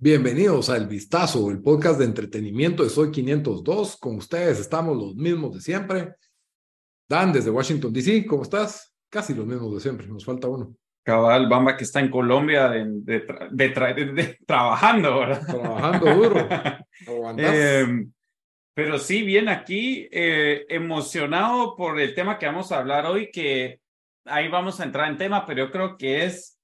Bienvenidos a El Vistazo, el podcast de entretenimiento de Soy 502. Con ustedes estamos los mismos de siempre. Dan, desde Washington, D.C., ¿cómo estás? Casi los mismos de siempre, nos falta uno. Cabal, Bamba que está en Colombia de, de, de, de trabajando, ¿verdad? Trabajando duro. eh, pero sí, bien aquí, eh, emocionado por el tema que vamos a hablar hoy, que ahí vamos a entrar en tema, pero yo creo que es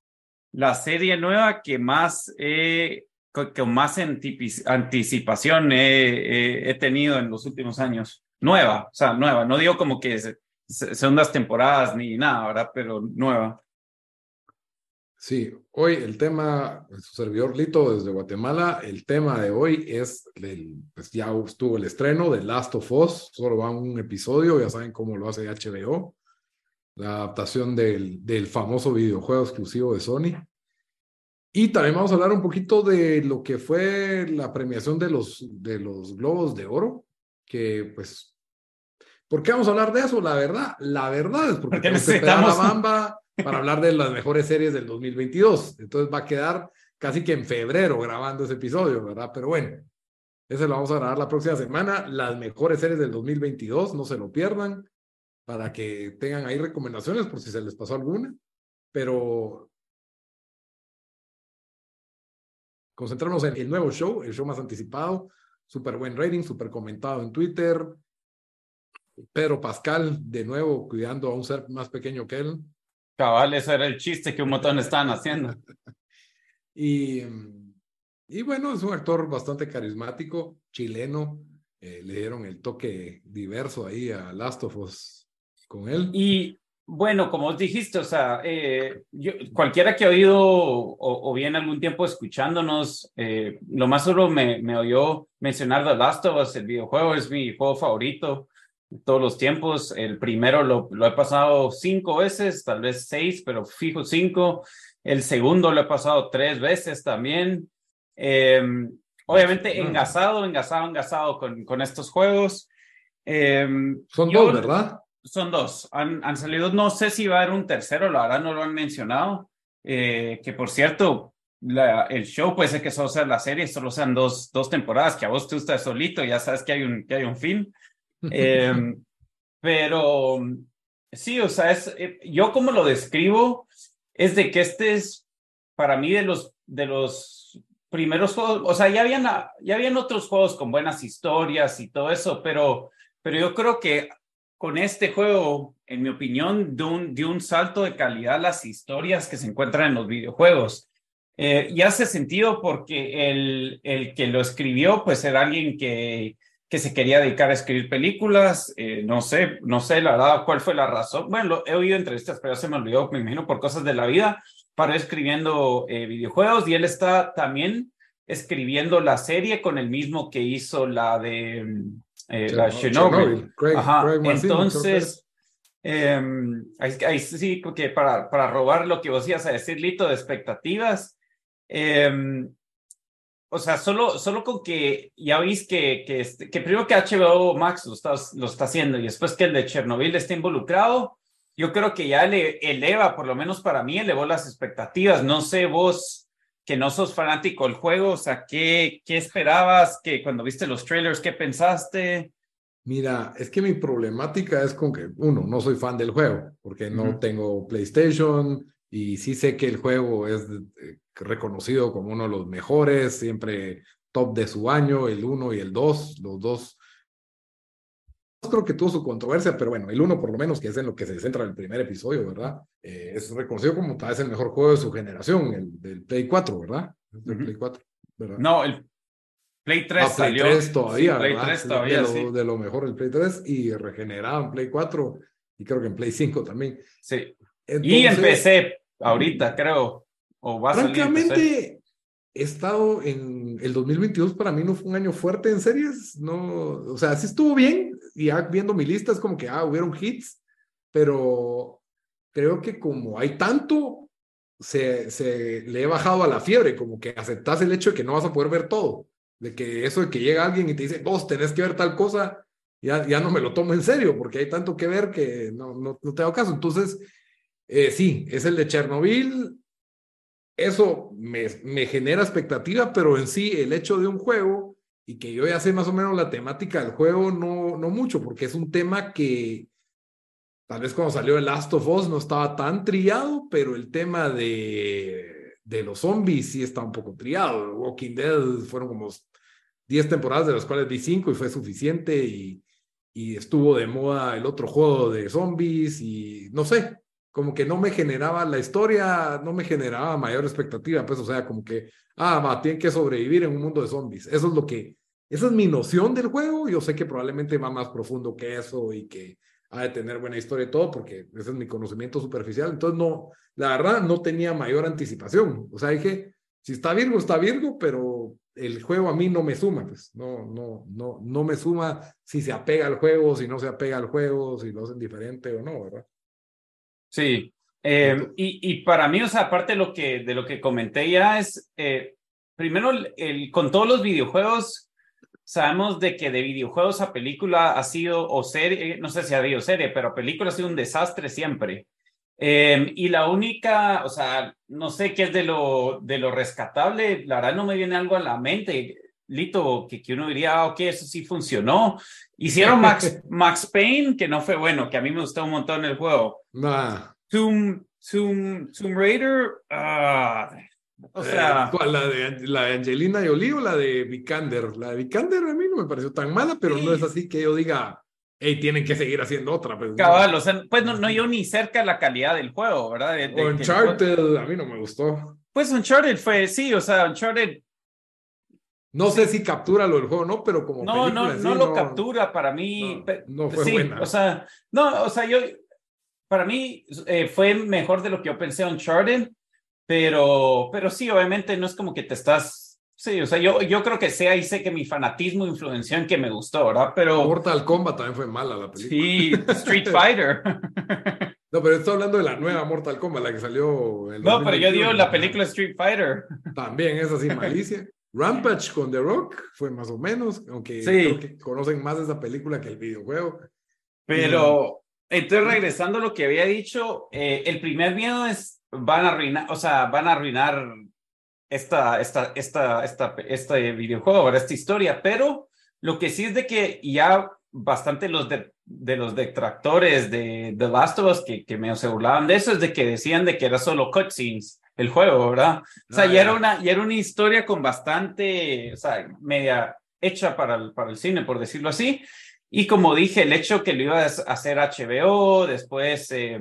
la serie nueva que más eh, con más anticipación he, he, tenido en los últimos años. Nueva, o sea, nueva. No digo como que segundas temporadas ni nada, ¿verdad? Pero nueva. Sí, hoy el tema, su servidor Lito desde Guatemala, el tema de hoy es, el, pues ya estuvo el estreno de Last of Us, solo va un episodio, ya saben cómo lo hace HBO, la adaptación del, del famoso videojuego exclusivo de Sony. Y también vamos a hablar un poquito de lo que fue la premiación de los, de los Globos de Oro, que pues, ¿por qué vamos a hablar de eso? La verdad, la verdad es porque, tenemos que la bamba para hablar de las mejores series del 2022. Entonces va a quedar casi que en febrero grabando ese episodio, ¿verdad? Pero bueno, ese lo vamos a grabar la próxima semana. Las mejores series del 2022, no se lo pierdan, para que tengan ahí recomendaciones por si se les pasó alguna. Pero concentrarnos en el nuevo show, el show más anticipado, súper buen rating, súper comentado en Twitter. Pedro Pascal, de nuevo, cuidando a un ser más pequeño que él. Cabal, ese era el chiste que un montón estaban haciendo. y, y bueno, es un actor bastante carismático, chileno. Eh, le dieron el toque diverso ahí a Last of Us con él. Y bueno, como os dijiste, o sea, eh, yo, cualquiera que ha oído o, o bien algún tiempo escuchándonos, eh, lo más solo me, me oyó mencionar The Last of Us, el videojuego es mi juego favorito todos los tiempos. El primero lo, lo he pasado cinco veces, tal vez seis, pero fijo cinco. El segundo lo he pasado tres veces también. Eh, obviamente engasado, engasado, engasado con, con estos juegos. Eh, Son yo, dos, ¿verdad? Son dos. Han, han, salido, no sé si va a haber un tercero, la verdad no lo han mencionado. Eh, que por cierto, la, el show puede ser que solo sea la serie, solo sean dos, dos temporadas, que a vos te gusta solito, ya sabes que hay un, que hay un fin. Eh, pero sí, o sea, es, eh, yo como lo describo, es de que este es para mí de los, de los primeros juegos, o sea, ya habían, ya habían otros juegos con buenas historias y todo eso, pero, pero yo creo que con este juego, en mi opinión, de un, un salto de calidad las historias que se encuentran en los videojuegos. Eh, y hace sentido porque el, el que lo escribió, pues era alguien que, que se quería dedicar a escribir películas. Eh, no sé, no sé la verdad cuál fue la razón. Bueno, lo, he oído entrevistas, pero se me olvidó, me imagino, por cosas de la vida. Paró escribiendo eh, videojuegos y él está también escribiendo la serie con el mismo que hizo la de eh, la Chernobyl. Ajá. Craig Entonces, ahí, sí, que para, para robar lo que vos ibas a decir, Lito, de expectativas, eh, o sea, solo, solo con que ya veis que, que, este, que primero que HBO Max lo está, lo está haciendo y después que el de Chernobyl esté involucrado, yo creo que ya le eleva, por lo menos para mí, elevó las expectativas. No sé vos que no sos fanático del juego, o sea, ¿qué, qué esperabas? que cuando viste los trailers, qué pensaste? Mira, es que mi problemática es con que, uno, no soy fan del juego, porque no uh -huh. tengo PlayStation y sí sé que el juego es eh, reconocido como uno de los mejores, siempre top de su año, el 1 y el 2, los dos. Creo que tuvo su controversia, pero bueno, el 1 por lo menos, que es en lo que se centra el primer episodio, ¿verdad? Eh, es reconocido como tal vez el mejor juego de su generación, el del Play 4, ¿verdad? El uh -huh. Play 4, ¿verdad? No, el Play 3 ah, Play salió. 3 todavía, sí, Play ¿verdad? 3 todavía, de, sí. lo, de lo mejor el Play 3 y regenerado en Play 4 y creo que en Play 5 también. Sí. y en PC, ahorita creo. O va a francamente, he estado en el 2022 para mí no fue un año fuerte en series, no, o sea, sí estuvo bien, y ya viendo mi lista es como que, ah, hubieron hits, pero creo que como hay tanto, se, se le he bajado a la fiebre, como que aceptas el hecho de que no vas a poder ver todo, de que eso de que llega alguien y te dice, vos tenés que ver tal cosa, ya, ya no me lo tomo en serio, porque hay tanto que ver que no, no, no te hago caso. Entonces, eh, sí, es el de Chernobyl, eso me, genera expectativa, pero en sí el hecho de un juego y que yo ya sé más o menos la temática del juego, no, no mucho, porque es un tema que tal vez cuando salió el Last of Us no estaba tan triado, pero el tema de, de los zombies sí está un poco triado. Walking Dead fueron como 10 temporadas, de las cuales vi 5 y fue suficiente y, y estuvo de moda el otro juego de zombies y no sé, como que no me generaba la historia, no me generaba mayor expectativa, pues, o sea, como que, ah, va, tienen que sobrevivir en un mundo de zombies. Eso es lo que, esa es mi noción del juego. Yo sé que probablemente va más profundo que eso y que ha de tener buena historia y todo, porque ese es mi conocimiento superficial. Entonces, no, la verdad, no tenía mayor anticipación. O sea, dije, si está Virgo, está Virgo, pero el juego a mí no me suma, pues, no, no, no, no me suma si se apega al juego, si no se apega al juego, si lo hacen diferente o no, ¿verdad? Sí, em, y, y, para mí, o sea, aparte de lo que, de lo que comenté ya es, eh, primero, el, con todos los videojuegos, sabemos de que de videojuegos a película ha sido, o serie, no sé si ha habido serie, pero película ha sido un desastre siempre. Em, y la única, o sea, no sé qué es de lo, de lo rescatable, la verdad no me viene algo a la mente, Lito, que, que uno diría, ah, ok, eso sí funcionó. Hicieron Max, Max Payne, que no fue bueno, que a mí me gustó un montón el juego. Nah. Tomb, Tomb, Tomb Raider, ah, o eh, sea... ¿La de, ¿La de Angelina Jolie o la de Vikander? La de Vikander a mí no me pareció tan mala, pero no es así que yo diga, hey, tienen que seguir haciendo otra. Pues, Cabal, no. o sea, pues no, no yo ni cerca de la calidad del juego, ¿verdad? De, de, Uncharted, a mí no me gustó. Pues Uncharted fue, sí, o sea, Uncharted no sé si captura lo del juego, ¿no? Pero como. No, no, no, lo captura para mí. No, fue buena. O sea, no, o sea, yo. Para mí eh, fue mejor de lo que yo pensé Uncharted, pero, pero sí, obviamente no es como que te estás. Sí, o sea, yo, yo creo que sé ahí sé que mi fanatismo influenció en que me gustó, ¿verdad? Pero. Mortal Kombat también fue mala la película. Sí, Street Fighter. No, pero estoy hablando de la nueva Mortal Kombat, la que salió. no, pero yo digo la película Street Fighter. También es así, malicia. Rampage con The Rock fue más o menos, aunque creo que conocen más esa película que el videojuego. Pero, entonces regresando a lo que había dicho, eh, el primer miedo es, van a arruinar, o sea, van a arruinar esta, esta, esta, esta, este videojuego, esta historia, pero lo que sí es de que ya bastante los de, de los detractores de The Last of Us que, que me burlaban de eso es de que decían de que era solo cutscenes el juego, ¿verdad? O sea, ya, era una, ya era una historia con bastante, o sea, media hecha para el, para el cine, por decirlo así. Y como dije, el hecho que lo iba a hacer HBO, después eh,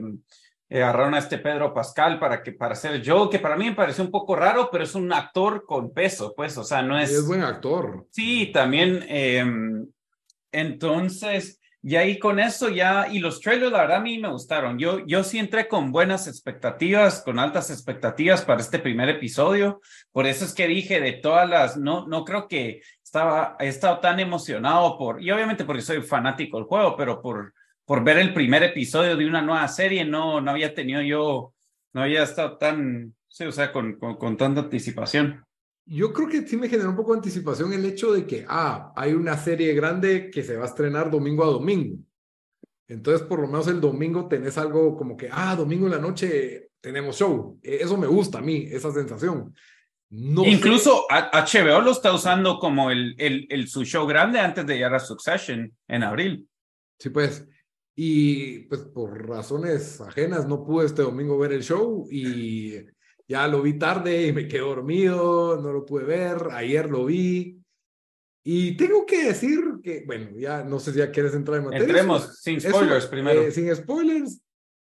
agarraron a este Pedro Pascal para, que, para hacer Joe, que para mí me pareció un poco raro, pero es un actor con peso, pues, o sea, no es... Es buen actor. Sí, también. Eh, entonces, y ahí con eso ya, y los trailers, la verdad, a mí me gustaron. Yo, yo sí entré con buenas expectativas, con altas expectativas para este primer episodio. Por eso es que dije de todas las, no, no creo que estaba, he estado tan emocionado por, y obviamente porque soy fanático del juego, pero por, por ver el primer episodio de una nueva serie, no, no había tenido yo, no había estado tan, sí, o sea, con, con, con tanta anticipación yo creo que sí me generó un poco de anticipación el hecho de que, ah, hay una serie grande que se va a estrenar domingo a domingo. Entonces, por lo menos el domingo tenés algo como que, ah, domingo en la noche tenemos show. E, eso me gusta a mí, esa sensación. No Incluso HBO lo está usando como el, el, el, su show grande antes de llegar a Succession en abril. Sí, pues. Y pues por razones ajenas no pude este domingo ver el show y ya lo vi tarde y me quedé dormido, no lo pude ver, ayer lo vi. Y tengo que decir que, bueno, ya no sé si ya quieres entrar en materia. Entremos sin spoilers primero. Eh, sin spoilers.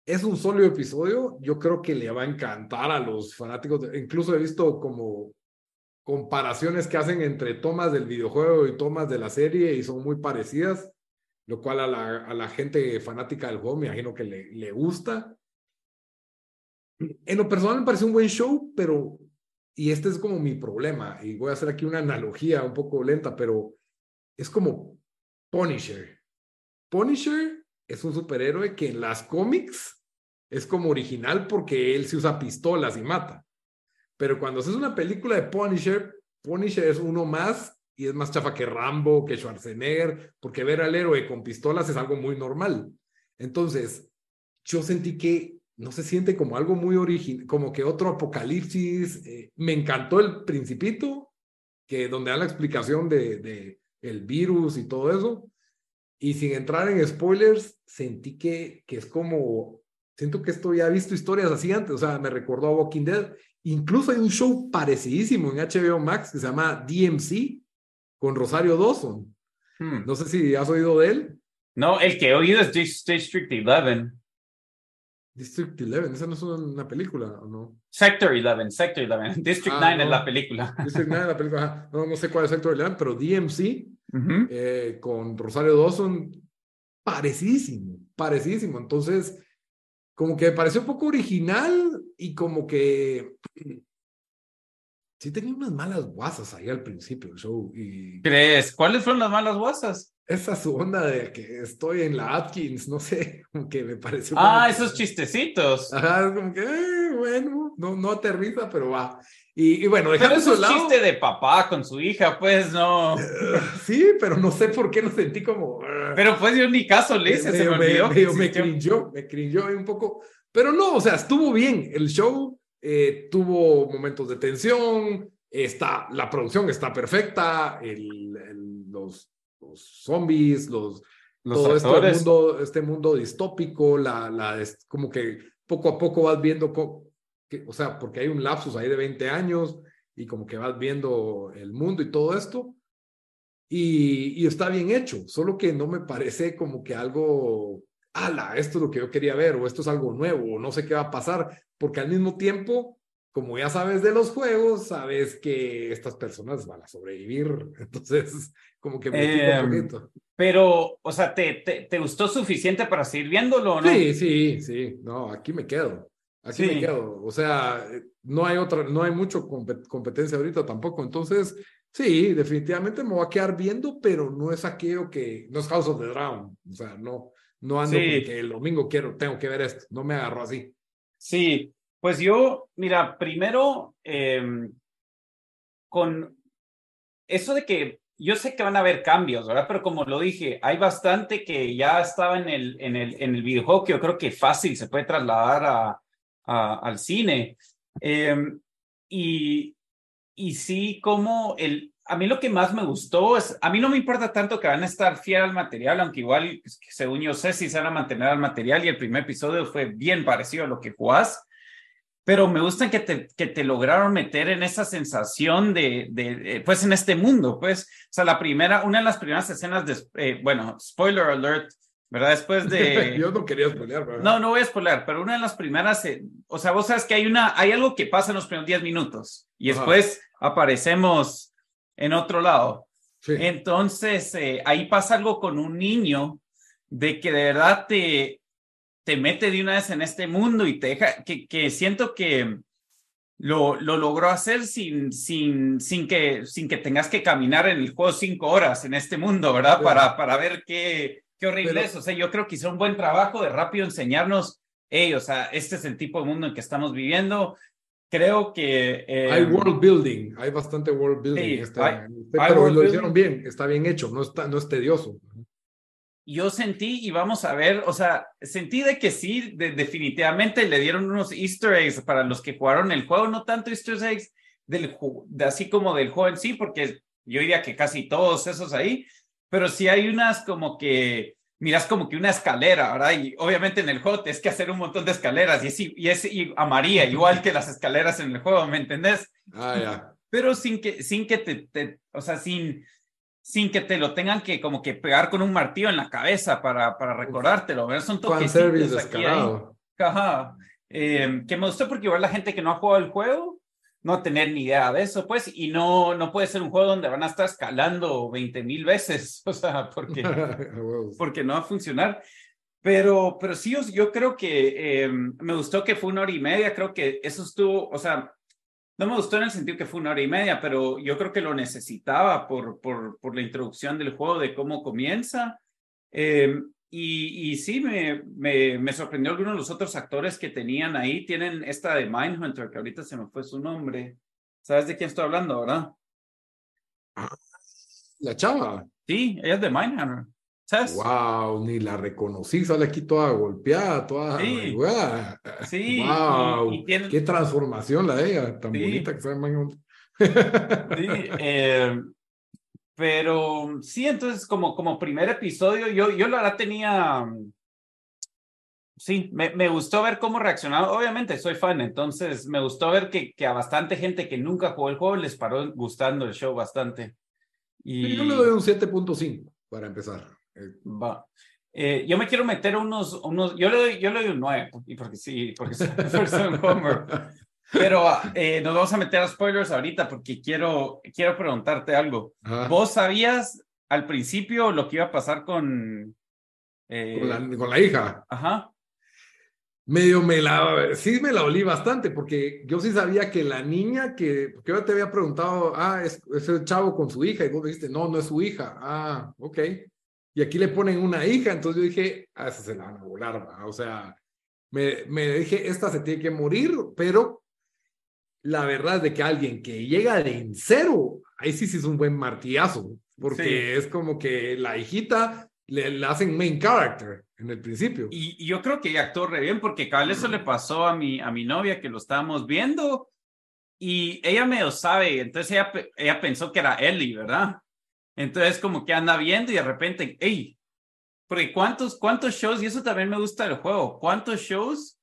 Es un sólido episodio. Yo creo que le va a encantar a los fanáticos. incluso he visto como comparaciones que hacen entre tomas del videojuego y tomas de la serie y son muy parecidas. lo cual a la, a la gente fanática del juego me imagino que le, le gusta. En lo personal me parece un buen show, pero, y este es como mi problema, y voy a hacer aquí una analogía un poco lenta, pero es como Punisher. Punisher es un superhéroe que en las cómics es como original porque él se usa pistolas y mata. Pero cuando haces una película de Punisher, Punisher es uno más y es más chafa que Rambo, que Schwarzenegger, porque ver al héroe con pistolas es algo muy normal. Entonces, yo sentí que no se siente como algo muy original, como que otro apocalipsis. Eh, me encantó el principito, que donde da la explicación de, de el virus y todo eso. Y sin entrar en spoilers, sentí que, que es como, siento que esto ya he visto historias así antes, o sea, me recordó a Walking Dead. Incluso hay un show parecidísimo en HBO Max que se llama DMC con Rosario Dawson. Hmm. No sé si has oído de él. No, el que he oído es District 11. District 11, esa no es una película, ¿o no? Sector 11, Sector 11. District 9 es la película. District 9 es la película. No, no sé cuál es Sector 11, pero DMC eh, con Rosario Dawson, parecidísimo, parecidísimo. Entonces, como que me pareció un poco original y como que sí tenía unas malas guasas ahí al principio del show. Y... ¿Crees? ¿Cuáles fueron las malas guasas? Esa su onda de que estoy en la Atkins, no sé, como que me pareció. Ah, esos chistecitos. Ajá, como que, eh, bueno, no, no aterriza, pero va. Y, bueno, dejando eso lado. chiste de papá con su hija, pues no. sí, pero no sé por qué lo sentí como. pero pues yo ni caso le hice, se me olvidó. Me, me, cringió, me cringió un poco. Pero no, o sea, estuvo bien. El show eh, tuvo momentos de tensión, está, la producción está perfecta, el, los, los, zombies, los, los todo este mundo, este mundo distópico, la, la, como que poco a poco vas viendo o sea, porque hay un lapsus ahí de 20 años y como que vas viendo el mundo y todo esto. Y, y está bien hecho, solo que no me parece como que algo, ala, esto es lo que yo quería ver, o esto es algo nuevo, o no sé qué va a pasar, porque al mismo tiempo, como ya sabes de los juegos, sabes que estas personas van a sobrevivir. Entonces, como que me eh, un poquito. Pero, o sea, ¿te, te, ¿te, gustó suficiente para seguir viéndolo, no? Sí, sí, sí. No, aquí me quedo. Aquí me quedo. O sea, no hay otra, no hay mucho competencia ahorita tampoco. Entonces, sí, definitivamente me voy a quedar viendo, pero no es aquello que, no es House of the Drown. O sea, no, no ando que el domingo quiero, tengo que ver esto. No me agarro así. Sí, pues yo, mira, primero, em, con eso de que yo sé que van a haber cambios, ¿verdad? Pero como lo dije, hay bastante que ya estaba en el, en el, en el videojuego que yo creo que fácil se puede trasladar a, al cine. Em, y, y sí, como el, a mí lo que más me gustó es, a mí no me importa tanto que van a estar fiel al material, aunque igual, según yo sé, si se van a mantener al material y el primer episodio fue bien parecido a lo que jugás, pero me gusta que te, que te lograron meter en esa sensación de, de, pues en este mundo, pues, o sea, la primera, una de las primeras escenas de, eh, bueno, spoiler alert, ¿verdad? Después de... Yo no quería spoilear, ¿verdad? No, no voy a spoilear, pero una de las primeras, eh, o sea, vos sabes que hay una, hay algo que pasa en los primeros 10 minutos y después aparecemos en otro lado. Entonces, eh, ahí pasa algo con un niño de que de verdad te, te mete de una vez en este mundo y te deja, que, que siento que lo, lo logró hacer sin, sin, sin, que, sin que tengas que caminar en el juego cinco horas en este mundo, ¿verdad? Para, para ver qué, Qué horrible eso. O sea, yo creo que hizo un buen trabajo de rápido enseñarnos, hey, o sea, este es el tipo de mundo en que estamos viviendo. Creo que... Eh, hay world building, hay bastante world building. Este, este, pero lo hicieron bien, está bien hecho, no, está, no es tedioso. Yo sentí, y vamos a ver, o sea, sentí de que sí, definitivamente le dieron unos easter eggs para los que jugaron el juego, no tanto easter eggs del, de, así como del juego en sí, porque yo diría que casi todos esos ahí, pero si hay unas como que miras como que una escalera, ¿verdad? Y obviamente en el juego tienes que hacer un montón de escaleras y es, y es y a María, igual que las escaleras en el juego, ¿me entendés? Ah, ya. Pero sin que, sin que te, te, o sea, sin, sin que te lo tengan que como que pegar con un martillo en la cabeza para, para recordártelo, ¿verdad? Son toquecitos aquí. Ajá. Eh, que me gustó porque igual la gente que no ha jugado el juego, no tener ni idea de eso, pues, y no, no puede ser un juego donde van a estar escalando 20 mil veces, o sea, porque, porque no va a funcionar. Pero, pero sí, yo creo que eh, me gustó que fue una hora y media, creo que eso estuvo, o sea, no me gustó en el sentido que fue una hora y media, pero yo creo que lo necesitaba por, por, por la introducción del juego, de cómo comienza. Eh, y, y, sí, me, me, me, sorprendió algunos de los otros actores que tenían ahí. Tienen esta de Mindhunter, que ahorita se me fue su nombre. ¿Sabes de quién estoy hablando, verdad? La chava. Sí, ella es de Mindhunter. ¿Sabes? Wow, ni la reconocí, sale aquí toda golpeada, toda. Sí. sí wow. Y, tiene... Qué transformación la de ella, tan bonita que se sí, eh, pero sí, entonces como, como primer episodio, yo, yo la verdad tenía, sí, me, me gustó ver cómo reaccionaba. Obviamente soy fan, entonces me gustó ver que, que a bastante gente que nunca jugó el juego les paró gustando el show bastante. Y... Yo le doy un 7.5 para empezar. Va. Eh, yo me quiero meter unos, unos, yo le doy, yo le doy un 9, y porque sí, porque soy, un homer. Pero eh, nos vamos a meter a spoilers ahorita porque quiero, quiero preguntarte algo. ¿Vos sabías al principio lo que iba a pasar con... Eh... Con, la, con, la, hija. Ajá. Medio me la... Sí me la olí bastante porque yo sí sabía que la niña que... Porque yo te había preguntado, ah, es, es el chavo con su hija y vos dijiste, no, no es su hija. Ah, ok. Y aquí le ponen una hija, entonces yo dije, ah, esa se la van a volar, o sea, me, me dije, esta se tiene que morir, pero la verdad es de que alguien que llega de en cero, ahí sí sí es un buen martillazo, porque es como que la hijita le, hacen main character en el principio. Y, yo creo que ella actuó re bien, porque cada eso le pasó a mi, a mi novia que lo estábamos viendo y ella medio sabe, entonces ella, ella pensó que era Ellie, ¿verdad? Entonces como que anda viendo y de repente, hey, porque cuántos, cuántos shows, y eso también me gusta del juego, cuántos shows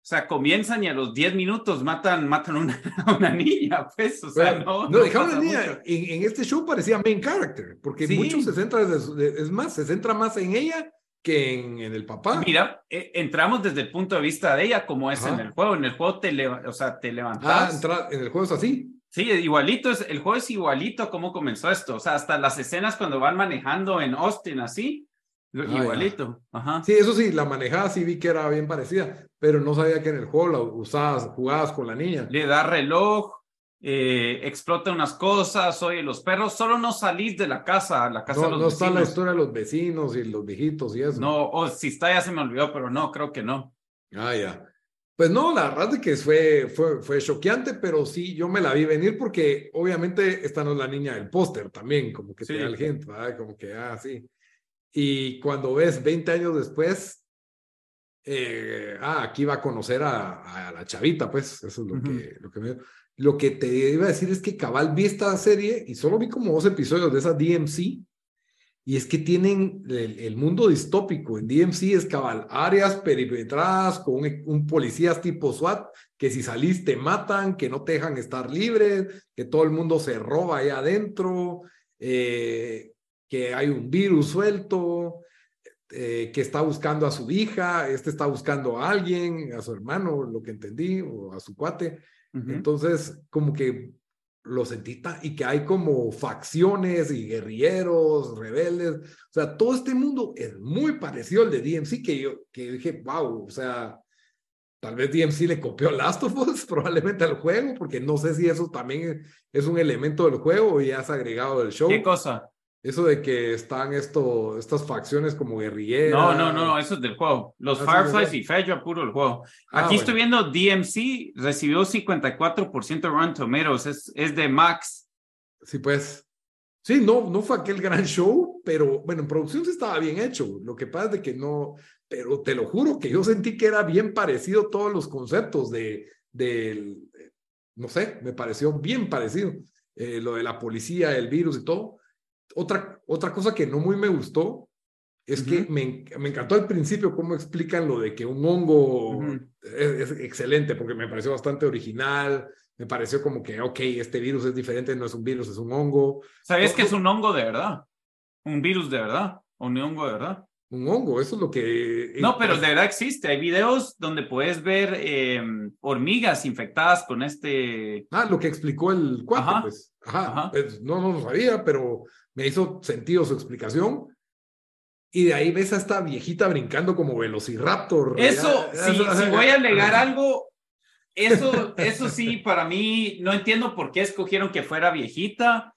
o sea, comienzan y a los 10 minutos matan, matan una, una niña, pues, o sea, no. No, dejaron una niña. En, en, este show parecía main character, porque mucho se centra, es más, se centra más en ella que en, en el papá. Mira, eh, entramos desde el punto de vista de ella, como es en el juego. En el juego te, o sea, te levantas. Ah, entra, en el juego es así. Sí, igualito, es, el juego es igualito a cómo comenzó esto. O sea, hasta las escenas cuando van manejando en Austin, así, Ah, igualito. Ajá. Sí, eso sí, la manejada sí vi que era bien parecida, pero no sabía que en el juego la usabas, jugabas con la niña. Le da reloj, eh, explota unas cosas, oye, los perros, solo no salís de la casa, la casa no, de los no vecinos. está la historia de los vecinos y los viejitos y eso. No, o si está ya se me olvidó, pero no, creo que no. Ah, ya. Pues no, la verdad es que fue, fue, fue choqueante, pero sí, yo me la vi venir porque obviamente esta no es la niña del póster también, como que sí. te da el gente, ¿verdad? Como que, ah, sí. Y cuando ves 20 años después, eh, ah, aquí va a conocer a, a, la chavita, pues, eso es lo, uh -huh. que, lo que me... Lo que te iba a decir es que cabal vi esta serie y solo vi como dos episodios de esa DMC y es que tienen el, el mundo distópico. En DMC es cabal áreas perimetradas con un, un policías tipo SWAT que si salís te matan, que no te dejan estar libre, que todo el mundo se roba ahí adentro. Eh, que hay un virus suelto, eh, que está buscando a su hija, este está buscando a alguien, a su hermano, lo que entendí, o a su cuate. Uh -huh. Entonces, como que lo sentí y que hay como facciones y guerrilleros, rebeldes. O sea, todo este mundo es muy parecido al de DMC, que yo que dije, wow, o sea, tal vez DMC le copió Last of Us probablemente al juego, porque no sé si eso también es un elemento del juego o ya es agregado del show. ¿Qué cosa? Eso de que están esto, estas facciones como guerrilleras. No, no, no, eso es del juego. Los ah, Fireflies y Fedra puro el juego. Ah, Aquí bueno. estoy viendo DMC recibió 54% Rotten Tomatoes, es, es de Max. Sí, pues. Sí, no, no fue aquel gran show, pero bueno, en producción sí estaba bien hecho. Lo que pasa es de que no, pero te lo juro que yo sentí que era bien parecido todos los conceptos de, de no sé, me pareció bien parecido. Eh, lo de la policía, el virus y todo otra, otra cosa que no muy me gustó es uh -huh. que me, me, encantó al principio cómo explican lo de que un hongo uh -huh. es, es, excelente, porque me pareció bastante original, me pareció como que, ok, este virus es diferente, no es un virus, es un hongo. ¿Sabes que es un hongo de verdad? ¿Un virus de verdad? ¿O un hongo de verdad? Un hongo, eso es lo que... No, pero de verdad existe. Hay videos donde puedes ver eh, hormigas infectadas con este... Ah, lo que explicó el cuate, pues. Ajá, pues, no, no lo sabía, pero me hizo sentido su explicación. Y de ahí ves a esta viejita brincando como Velociraptor. Eso, si, si voy a alegar algo, eso, eso sí, para mí, no entiendo por qué escogieron que fuera viejita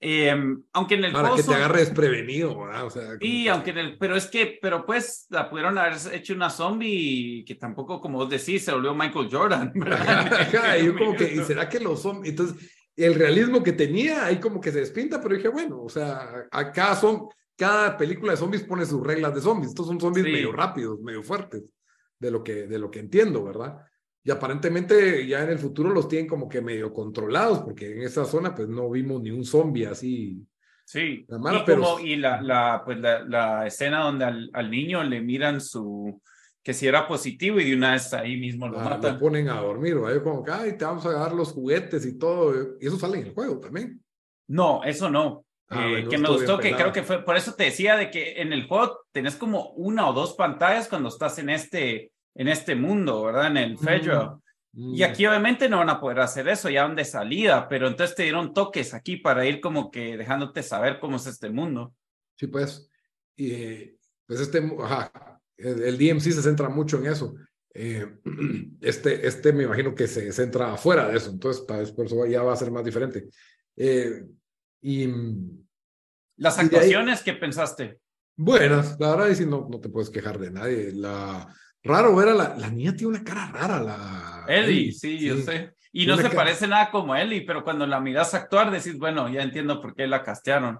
eh, aunque en el Para que te agarres prevenido, ¿verdad? O sea, sí, aunque en el, pero es que, pero pues la pudieron haber hecho una zombie que tampoco, como vos decís, se volvió Michael Jordan. y yo como que, ¿y será que los zombies? Entonces, el realismo que tenía ahí como que se despinta, pero dije, bueno, o sea, acá son, cada película de zombies pone sus reglas de zombies. Estos son zombies medio rápidos, medio fuertes, de lo que, de lo que entiendo, ¿verdad? Y aparentemente ya en el futuro los tienen como que medio controlados, porque en esa zona pues no vimos ni un zombie así. Sí, y, pero... y la, la, pues la, la escena donde al, al, niño le miran su, que si era positivo y de una vez ahí mismo lo ah, matan. Lo ponen a dormir, ¿vale? como que, ay, te vamos a dar los juguetes y todo, y eso sale en el juego también. No, eso no. Ah, eh, que me gustó, que creo que fue, por eso te decía de que en el juego tenés como una o dos pantallas cuando estás en este, en este mundo, ¿verdad? En el Federal. Mm, y mm. aquí obviamente no van a poder hacer eso, ya van de salida, pero entonces te dieron toques aquí para ir como que dejándote saber cómo es este mundo. Sí, pues, y pues este, ajá, el, DMC se centra mucho en eso. Eh, este, este me imagino que se centra afuera de eso, entonces para después ya va a ser más diferente. Eh, y las actuaciones, ¿qué pensaste? Buenas, la verdad, y no, no te puedes quejar de nadie. La, Raro ver a la, la niña tiene una cara rara, la Ellie, sí, yo sé. Y no se parece nada como Ellie, pero cuando la miras actuar decís, bueno, ya entiendo por qué la castearon.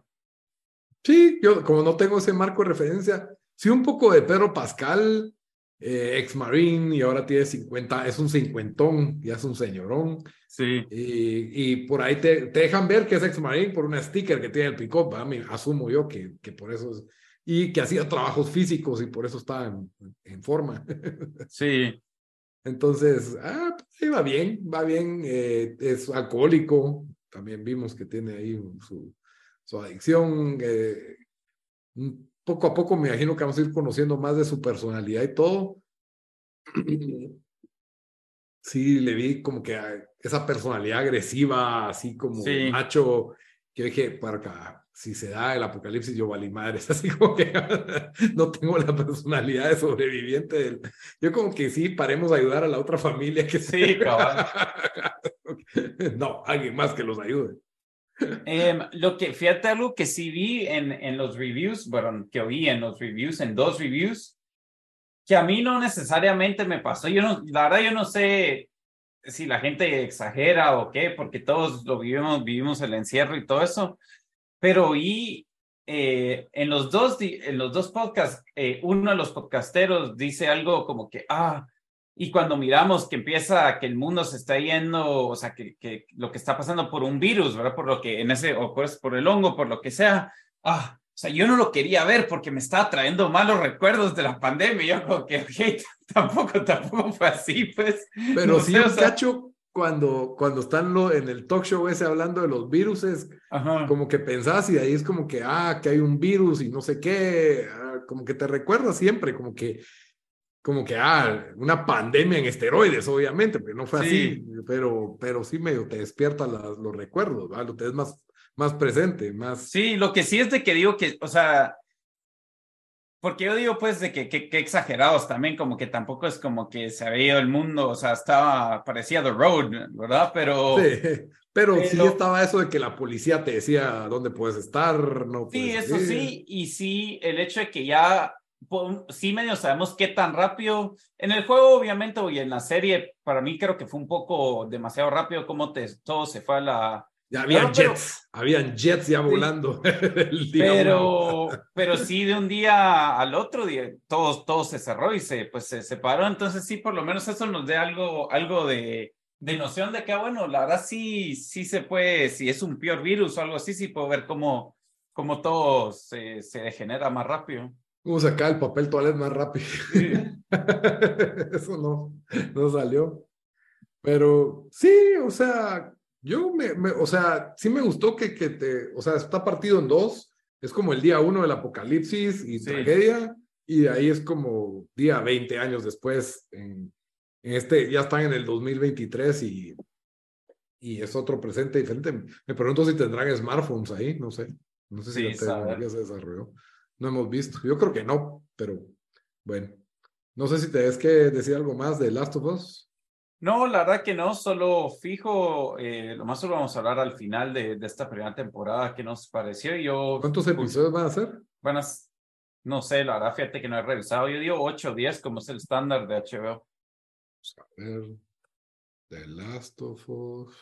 Sí, yo como no tengo ese marco de referencia, sí un poco de Pedro Pascal, eh, ex marine y ahora tiene 50, es un cincuentón, ya es un señorón. Sí. Y, y por ahí te, te, dejan ver que es ex marine por una sticker que tiene el pick-up, asumo yo que, que por eso es y que hacía trabajos físicos y por eso estaba en, forma. Sí. Entonces, ah, pues, va bien, va bien, eh, es alcohólico, también vimos que tiene ahí su, su adicción. Eh, poco a poco me imagino que vamos a ir conociendo más de su personalidad y todo. Sí, le vi como que esa personalidad agresiva, así como macho, que dije, para acá, si se da el apocalipsis, yo valí madres, así como que no tengo la personalidad de sobreviviente. Del... Yo como que sí, paremos a ayudar a la otra familia que sí, cabal. no, alguien más que los ayude. Em, lo que, fíjate algo que sí vi en, en los reviews, bueno, que oí en los reviews, en dos reviews, que a mí no necesariamente me pasó. Yo no, la verdad, yo no sé si la gente exagera o qué, porque todos lo vivimos, vivimos el encierro y todo eso pero y eh, en, los dos, en los dos podcasts, eh, uno de los podcasteros dice algo como que, ah, y cuando miramos que empieza, que el mundo se está yendo, o sea, que, que lo que está pasando por un virus, ¿verdad? Por lo que en ese, o pues por el hongo, por lo que sea, ah, o sea, yo no lo quería ver porque me estaba trayendo malos recuerdos de la pandemia. Yo como que, tampoco, tampoco fue así, pues. Pero sí, un cacho, cuando, cuando están lo, en el talk show ese hablando de los virus, como que pensás y de ahí es como que, ah, que hay un virus y no sé qué, ah, como que te recuerda siempre, como que, como que, ah, una pandemia en esteroides, obviamente, pero no fue así, pero, pero sí medio te despierta los recuerdos, Lo te es más, más presente, más... Sí, lo que sí es de que digo que, o sea, porque yo digo, pues, de que, que, exagerados también, como que tampoco es como que se había ido el mundo, o sea, estaba, parecía The Road, ¿verdad? Pero... Sí, pero, sí estaba eso de que la policía te decía dónde puedes estar, no Sí, eso sí, y sí, el hecho de que ya, sí medio sabemos qué tan rápido, en el juego obviamente, y en la serie, para mí creo que fue un poco demasiado rápido como te, todo se fue a la ya habían jets, habían jets ya volando. pero, pero sí, de un día al otro día, todo, todo se cerró y se, pues, se separó. Entonces, sí, por lo menos eso nos da algo, algo de, de noción de que, ah, bueno, la verdad sí, sí se puede, si es un peor virus o algo así, sí puedo ver cómo, cómo todo se, se degenera más rápido. Cómo sacar el papel toalет más rápido. eso no, no salió. Pero sí, o sea, yo me, o sea, sí me gustó que, que te, o sea, está partido en dos, es como el día uno del apocalipsis y tragedia, y ahí es como día 20 años después, en, en este, ya están en el 2023 y, y es otro presente diferente. Me pregunto si tendrán smartphones ahí, no sé. No sé si Sí, la tecnología se desarrolló. No hemos visto. Yo creo que no, pero bueno. No sé si te ves que decir algo más de Last of Us. No, la verdad que no, solo fijo, eh, lo más solo vamos a hablar al final de, de esta primera temporada, qué nos pareció. Yo, ¿Cuántos episodios van a ser? buenas, no sé, la verdad, fíjate que no he revisado. Yo digo 8 o 10 como es el estándar de HBO. Vamos a ver. The Last of Us.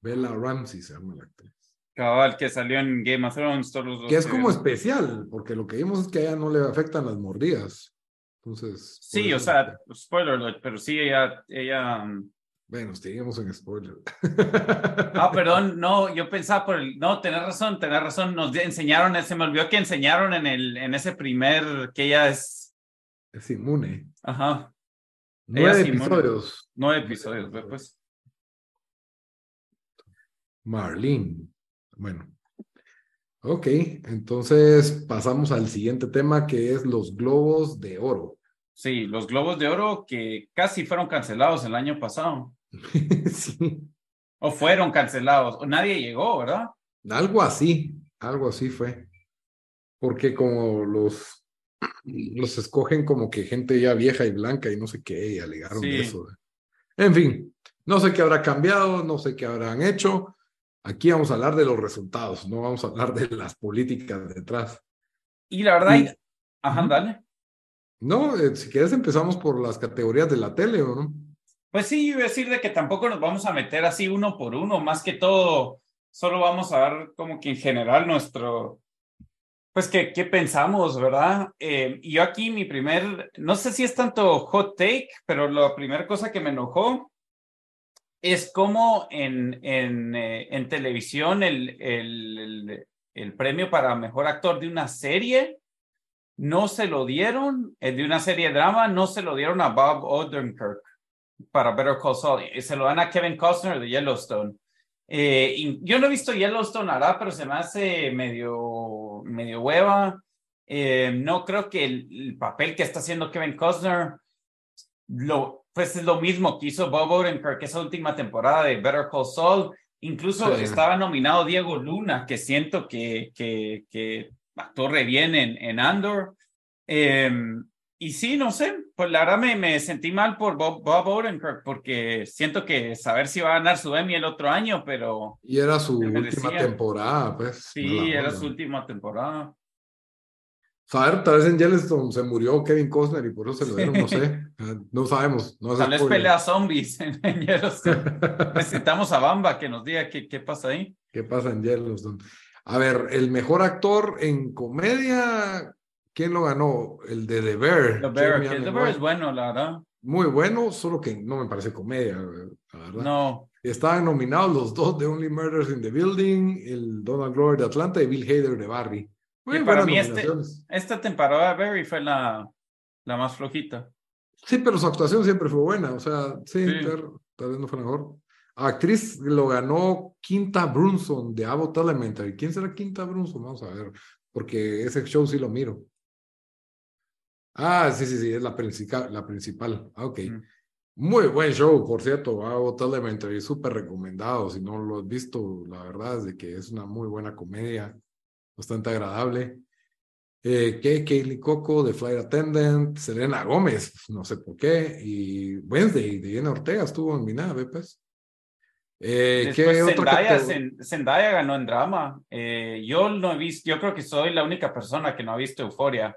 Bella Ramsey se llama la actriz. Cabal, que salió en Game of Thrones, todos los Que es como especial, porque lo que vimos es que a ella no le afectan las mordidas. Entonces. Sí, o sea, spoiler alert, pero sí, ella, ella... mm, Bueno, seguimos en spoiler. Ah, perdón, no, yo pensaba por el... No, tenés razón, tenés razón, nos enseñaron, se me olvidó que enseñaron en, el, en ese primer, que ella es... Es inmune. Ajá, Nueve episodios. nueve episodios, pues. Marlene. Bueno. Ok, entonces pasamos al siguiente tema que es los globos de oro. Sí, los Globos de Oro que casi fueron cancelados el año pasado. sí, O fueron cancelados, o nadie llegó, ¿verdad? algo así, algo así fue. Porque como los, los escogen como que gente ya vieja y blanca y no sé qué, y alegaron de eso. En fin, no sé qué habrá cambiado, no sé qué habrán hecho. Aquí vamos a hablar de los resultados, no vamos a hablar de las políticas detrás. Y la verdad, Y- ajá, dale. No, eh, si quieres empezamos por las categorías de la tele, ¿o no? Pues sí, iba a decir de que tampoco nos vamos a meter así uno por uno, más que todo, solo vamos a ver como que en general nuestro, pues qué, qué pensamos, ¿verdad? Eh, y yo aquí mi primer, no sé si es tanto hot take, pero la primera cosa que me enojó es como en, en, eh, en televisión el, el, el, premio para mejor actor de una serie no se lo dieron, el de una serie drama, no se lo dieron a Bob Odenkirk para Better Call Saul. y Se lo dan a Kevin Costner de Yellowstone. Eh, yo no he visto Yellowstone ahora, pero se me hace medio, medio hueva. Eh, no creo que el papel que está haciendo Kevin Costner lo, pues es lo mismo que hizo Bob Odenkirk esa última temporada de Better Call Saul. Incluso Sí. estaba nominado Diego Luna, que siento que, que, que actuó re bien en, en Andor. Eh, y sí, no sé, pues la verdad me, me sentí mal por Bob, Bob Odenkirk porque siento que saber si va a ganar su Emmy el otro año, pero Y era su última temporada, pues. sí, era su última temporada. Saber, tal vez en Yellowstone se murió Kevin Costner y por eso se lo dieron, no sé. Ah, No sabemos. No Tal vez pelea zombies en, en Yellowstone. Necesitamos a Bamba que nos diga qué, qué pasa ahí. ¿Qué pasa en Yellowstone? A ver, el mejor actor en comedia, ¿quién lo ganó? El de The Bear. The Bear, que The Bear es bueno, la verdad. Muy bueno, solo que no me parece comedia, la verdad. No, Estaban nominados los dos de Only Murders in the Building, el Donald Glover de Atlanta y Bill Hader de Barry. Muy para mí este- esta temporada Barry fue la, la más flojita. Sí, pero su actuación siempre fue buena, o sea, sí, Sí. Tal, tal vez no fue mejor. Actriz lo ganó Quinta Brunson de Abbott Elementary. ¿Quién será Quinta Brunson? Vamos a ver, porque ese show sí lo miro. Ah, sí, sí, sí, es la principal. La principal. Ah, ok. Mm. Muy buen show, por cierto. Abbott Elementary, súper recomendado. Si no lo has visto, la verdad es de que es una muy buena comedia, bastante agradable. Eh, que Kaylee Coco de Flight Attendant, Selena Gómez, no sé por qué, y Wednesday de Jenna Ortega estuvo nominada, ¿ve pues? Eh, ¿qué otra Zendaya, Zen- Zendaya ganó en drama. Eh, yo no he visto, yo creo que soy la única persona que no ha visto Euforia.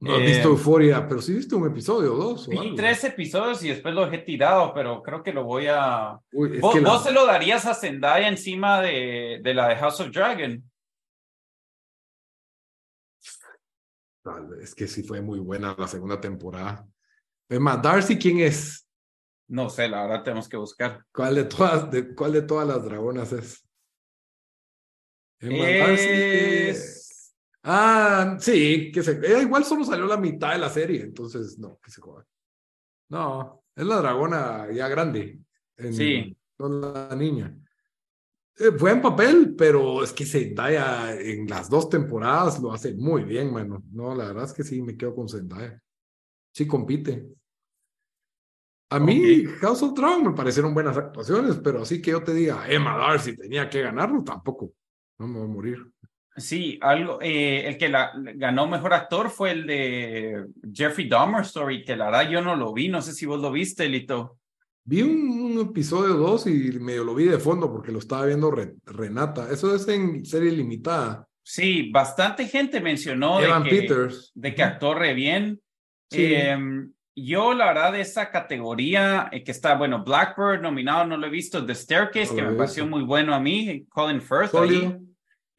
No has eh, visto Euforia, pero sí viste un episodio o dos. o Vi algo. tres episodios y después lo dejé tirado, pero creo que lo voy a. Uy, ¿Vos, la- vos se lo darías a Zendaya encima de, de la de House of Dragon? Tal vez, es que sí fue muy buena la segunda temporada. Es más, Darcy, ¿quién es? No sé, la verdad tenemos que buscar. ¿Cuál de todas, de, cuál de todas las dragonas es? Emma Darcy, eh, Es... Ah, sí, que se. Ella igual solo salió la mitad de la serie, entonces no, que se joda. No, es la dragona ya grande. en- Sí. No la niña. Eh, fue en papel, pero es que Zendaya en las dos temporadas lo hace muy bien, mano. No, la verdad es que sí, me quedo con Zendaya. sí compite. A mí, House of Dragon me parecieron buenas actuaciones, pero así que yo te diga, Emma Darcy tenía que ganarlo, tampoco. No me voy a morir. Sí, algo, eh, el que la, ganó mejor actor fue el de Jeffrey Dahmer Story, que la verdad yo no lo vi, no sé si vos lo viste, Lito. Vi un, episodio 2 y medio lo vi de fondo porque lo estaba viendo Renata. Eso es en serie limitada. Sí, bastante gente mencionó Evan de, que, Peters. de que actuó re bien. Em, yo, la verdad, de esa categoría eh, que está, bueno, Blackbird nominado, no lo he visto, The Staircase, que me pareció muy bueno a mí, Colin Firth. Ahí.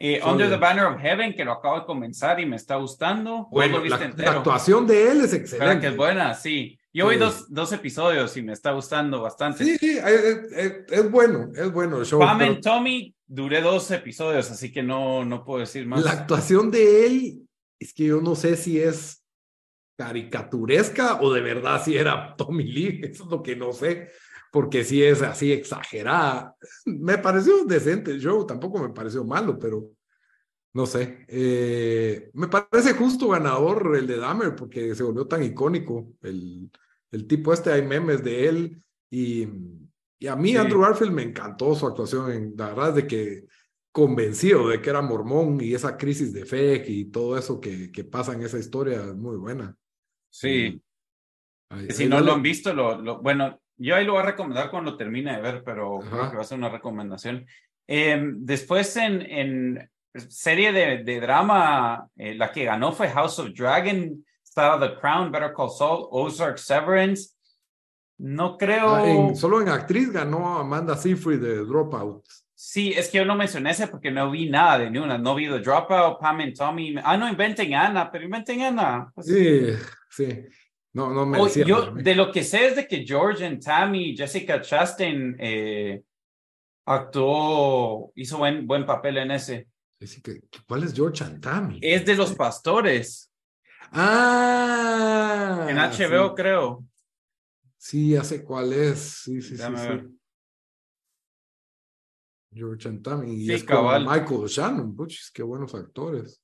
Eh, Under the Banner of Heaven, que lo acabo de comenzar y me está gustando. Bueno, la, actuación de él es excelente. que es buena, sí. Yo vi dos, dos episodios y me está gustando bastante. Sí, sí, es, bueno, es bueno el show. Pam and Tommy, duré dos episodios, así que no, no puedo decir más. La actuación de él, es que yo no sé si es caricaturesca o de verdad si era Tommy Lee, eso es lo que no sé porque sí es así exagerada. Me pareció decente el show, tampoco me pareció malo, pero no sé. Eh, me parece justo ganador el de Dahmer porque se volvió tan icónico. El, el tipo este, hay memes de él y, y a mí Andrew Garfield me encantó su actuación. En, la verdad de que convencido de que era mormón y esa crisis de fe y todo eso que, que pasa en esa historia es muy buena. Sí. si no lo han visto, lo, lo, bueno, yo ahí lo voy a recomendar cuando termine de ver, pero creo que va a ser una recomendación. Em, después en, en serie de, de drama, eh, la que ganó fue House of Dragon, estaba The Crown, Better Call Saul, Ozark Severance. No creo. Ah, solo en actriz ganó Amanda Seyfried de Dropout. Sí, es que yo no mencioné ese porque no vi nada de ninguna. No vi The Dropout, Pam and Tommy. Ah, no, inventen Ana, pero inventen Ana. Sí, sí. No, no me Yo de lo que sé es de que George and Tammy, Jessica Chastain eh, actuó, hizo buen, buen papel en ese. ¿Cuál es George and Tammy? Es de los pastores. Ah. En HBO, creo. Sí, ya sé cuál es. Sí, sí, sí, George and Tammy. Y es cabal. Michael Shannon. Puchis, qué buenos actores.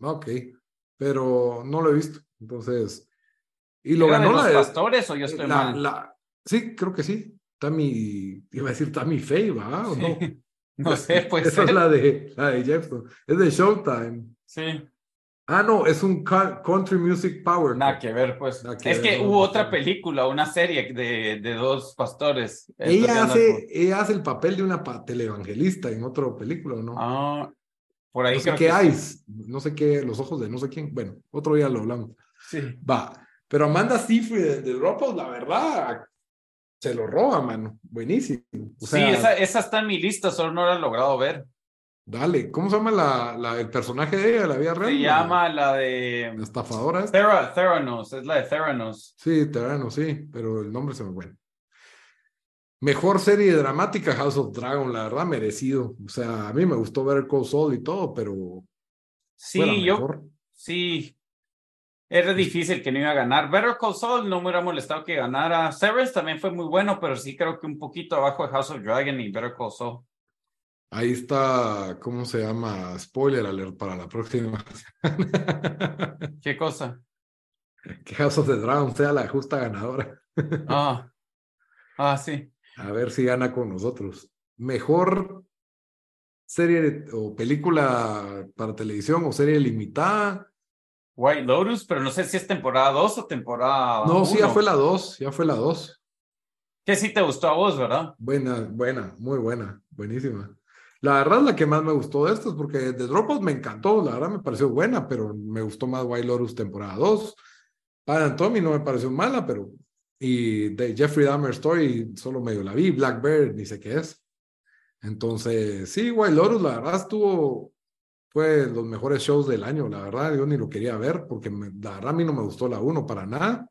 Ok pero no lo he visto. Entonces, y lo ganó de los la pastores o yo estoy mal. La, sí, creo que sí. Tammy, iba a decir Tammy Faye, ¿va? ¿O no? no sé, pues. Esa es la de, la de Jefferson. Es de Showtime. Sí. Ah, no, es un country music power. Nada que ver, pues. es que hubo otra película, una serie de, de dos pastores. Ella hace, ella hace el papel de una televangelista en otra película, ¿no? Ah, por ahí no sé qué hay, no sé qué, los ojos de no sé quién. Bueno, otro día lo hablamos. Sí. Va. Pero Amanda Seyfried de, de Dropouts, la verdad, se lo roba, mano. Buenísimo. sí, esa, esa, está en mi lista, solo no la he logrado ver. Dale, ¿cómo se llama la, la, el personaje de ella, la vida real? Se llama la de... La estafadora. Theranos, es la de Theranos. Sí, Theranos, sí, pero el nombre se me fue. Mejor serie dramática, House of Dragon, la verdad, merecido. O sea, a mí me gustó ver Cold Soul y todo, pero. Sí, yo. Sí. Era difícil que no iba a ganar. Better Call Saul no me hubiera molestado que ganara. Severance también fue muy bueno, pero sí creo que un poquito abajo de House of Dragon y Better Call Saul. Ahí está, ¿cómo se llama? Spoiler alert para la próxima. ¿Qué cosa? Que House of the Dragon sea la justa ganadora. Ah, ah sí. A ver si gana con nosotros. Mejor serie o película para televisión o serie limitada. White Lotus, pero no sé si es temporada 2 o temporada. No, sí, ya fue la 2, ya fue la 2. Que sí te gustó a vos, ¿verdad? Buena, buena, muy buena, buenísima. La verdad, la que más me gustó de estas, porque The Dropout me encantó, la verdad me pareció buena, pero me gustó más White Lotus temporada 2. Para Tommy no me pareció mala, pero y de Jeffrey Dahmer Story solo medio la vi, Black Bear ni sé qué es. Entonces, sí, Wild Lotus, la verdad estuvo, fue los mejores shows del año, la verdad, yo ni lo quería ver porque la verdad a mí no me gustó la uno para nada.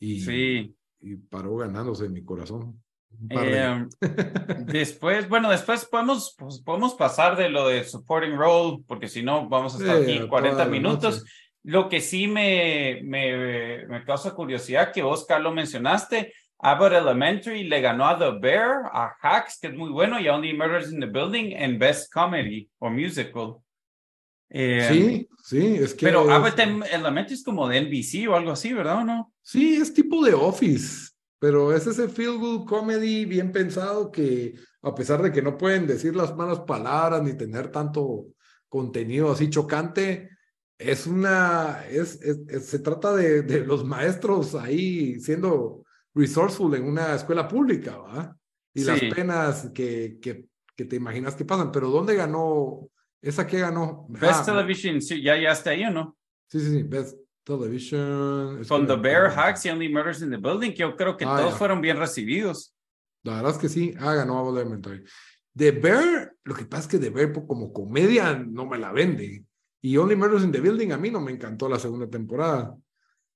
Y, sí. y paró ganándose en mi corazón. Eh, después, bueno, después podemos, pues, podemos pasar de lo de supporting role, porque si no vamos a estar aquí 40 minutos. Lo que sí me, me, me causa curiosidad que vos, Carlos, mencionaste, Abbott Elementary le ganó a The Bear, a Hacks, que es muy bueno, y a Only Murders in the Building en Best Comedy o Musical. Eh, Sí, sí, es que. Pero es- Abbott Elementary es como de NBC o algo así, ¿verdad o no? Sí, es tipo de Office, pero es ese feel good comedy bien pensado que, a pesar de que no pueden decir las malas palabras ni tener tanto contenido así chocante, es una. Es, es- es- se trata de, de los maestros ahí siendo resourceful en una escuela pública, ¿va? Y las Sí. penas que, que, que te imaginas que pasan. Pero ¿dónde ganó? ¿Esa que ganó? Best Ah, Television, sí, ya, ya está ahí o no? Sí, sí, sí, Best Television. Con The Bear, Hacks y Only Murders in the Building, que yo creo que Ah, todos fueron bien recibidos. La verdad es que sí, ah, ganó Abbott Elementary. The Bear, lo que pasa es que The Bear po- como comedia no me la vende. Y Only Murders in the Building a mí no me encantó la segunda temporada.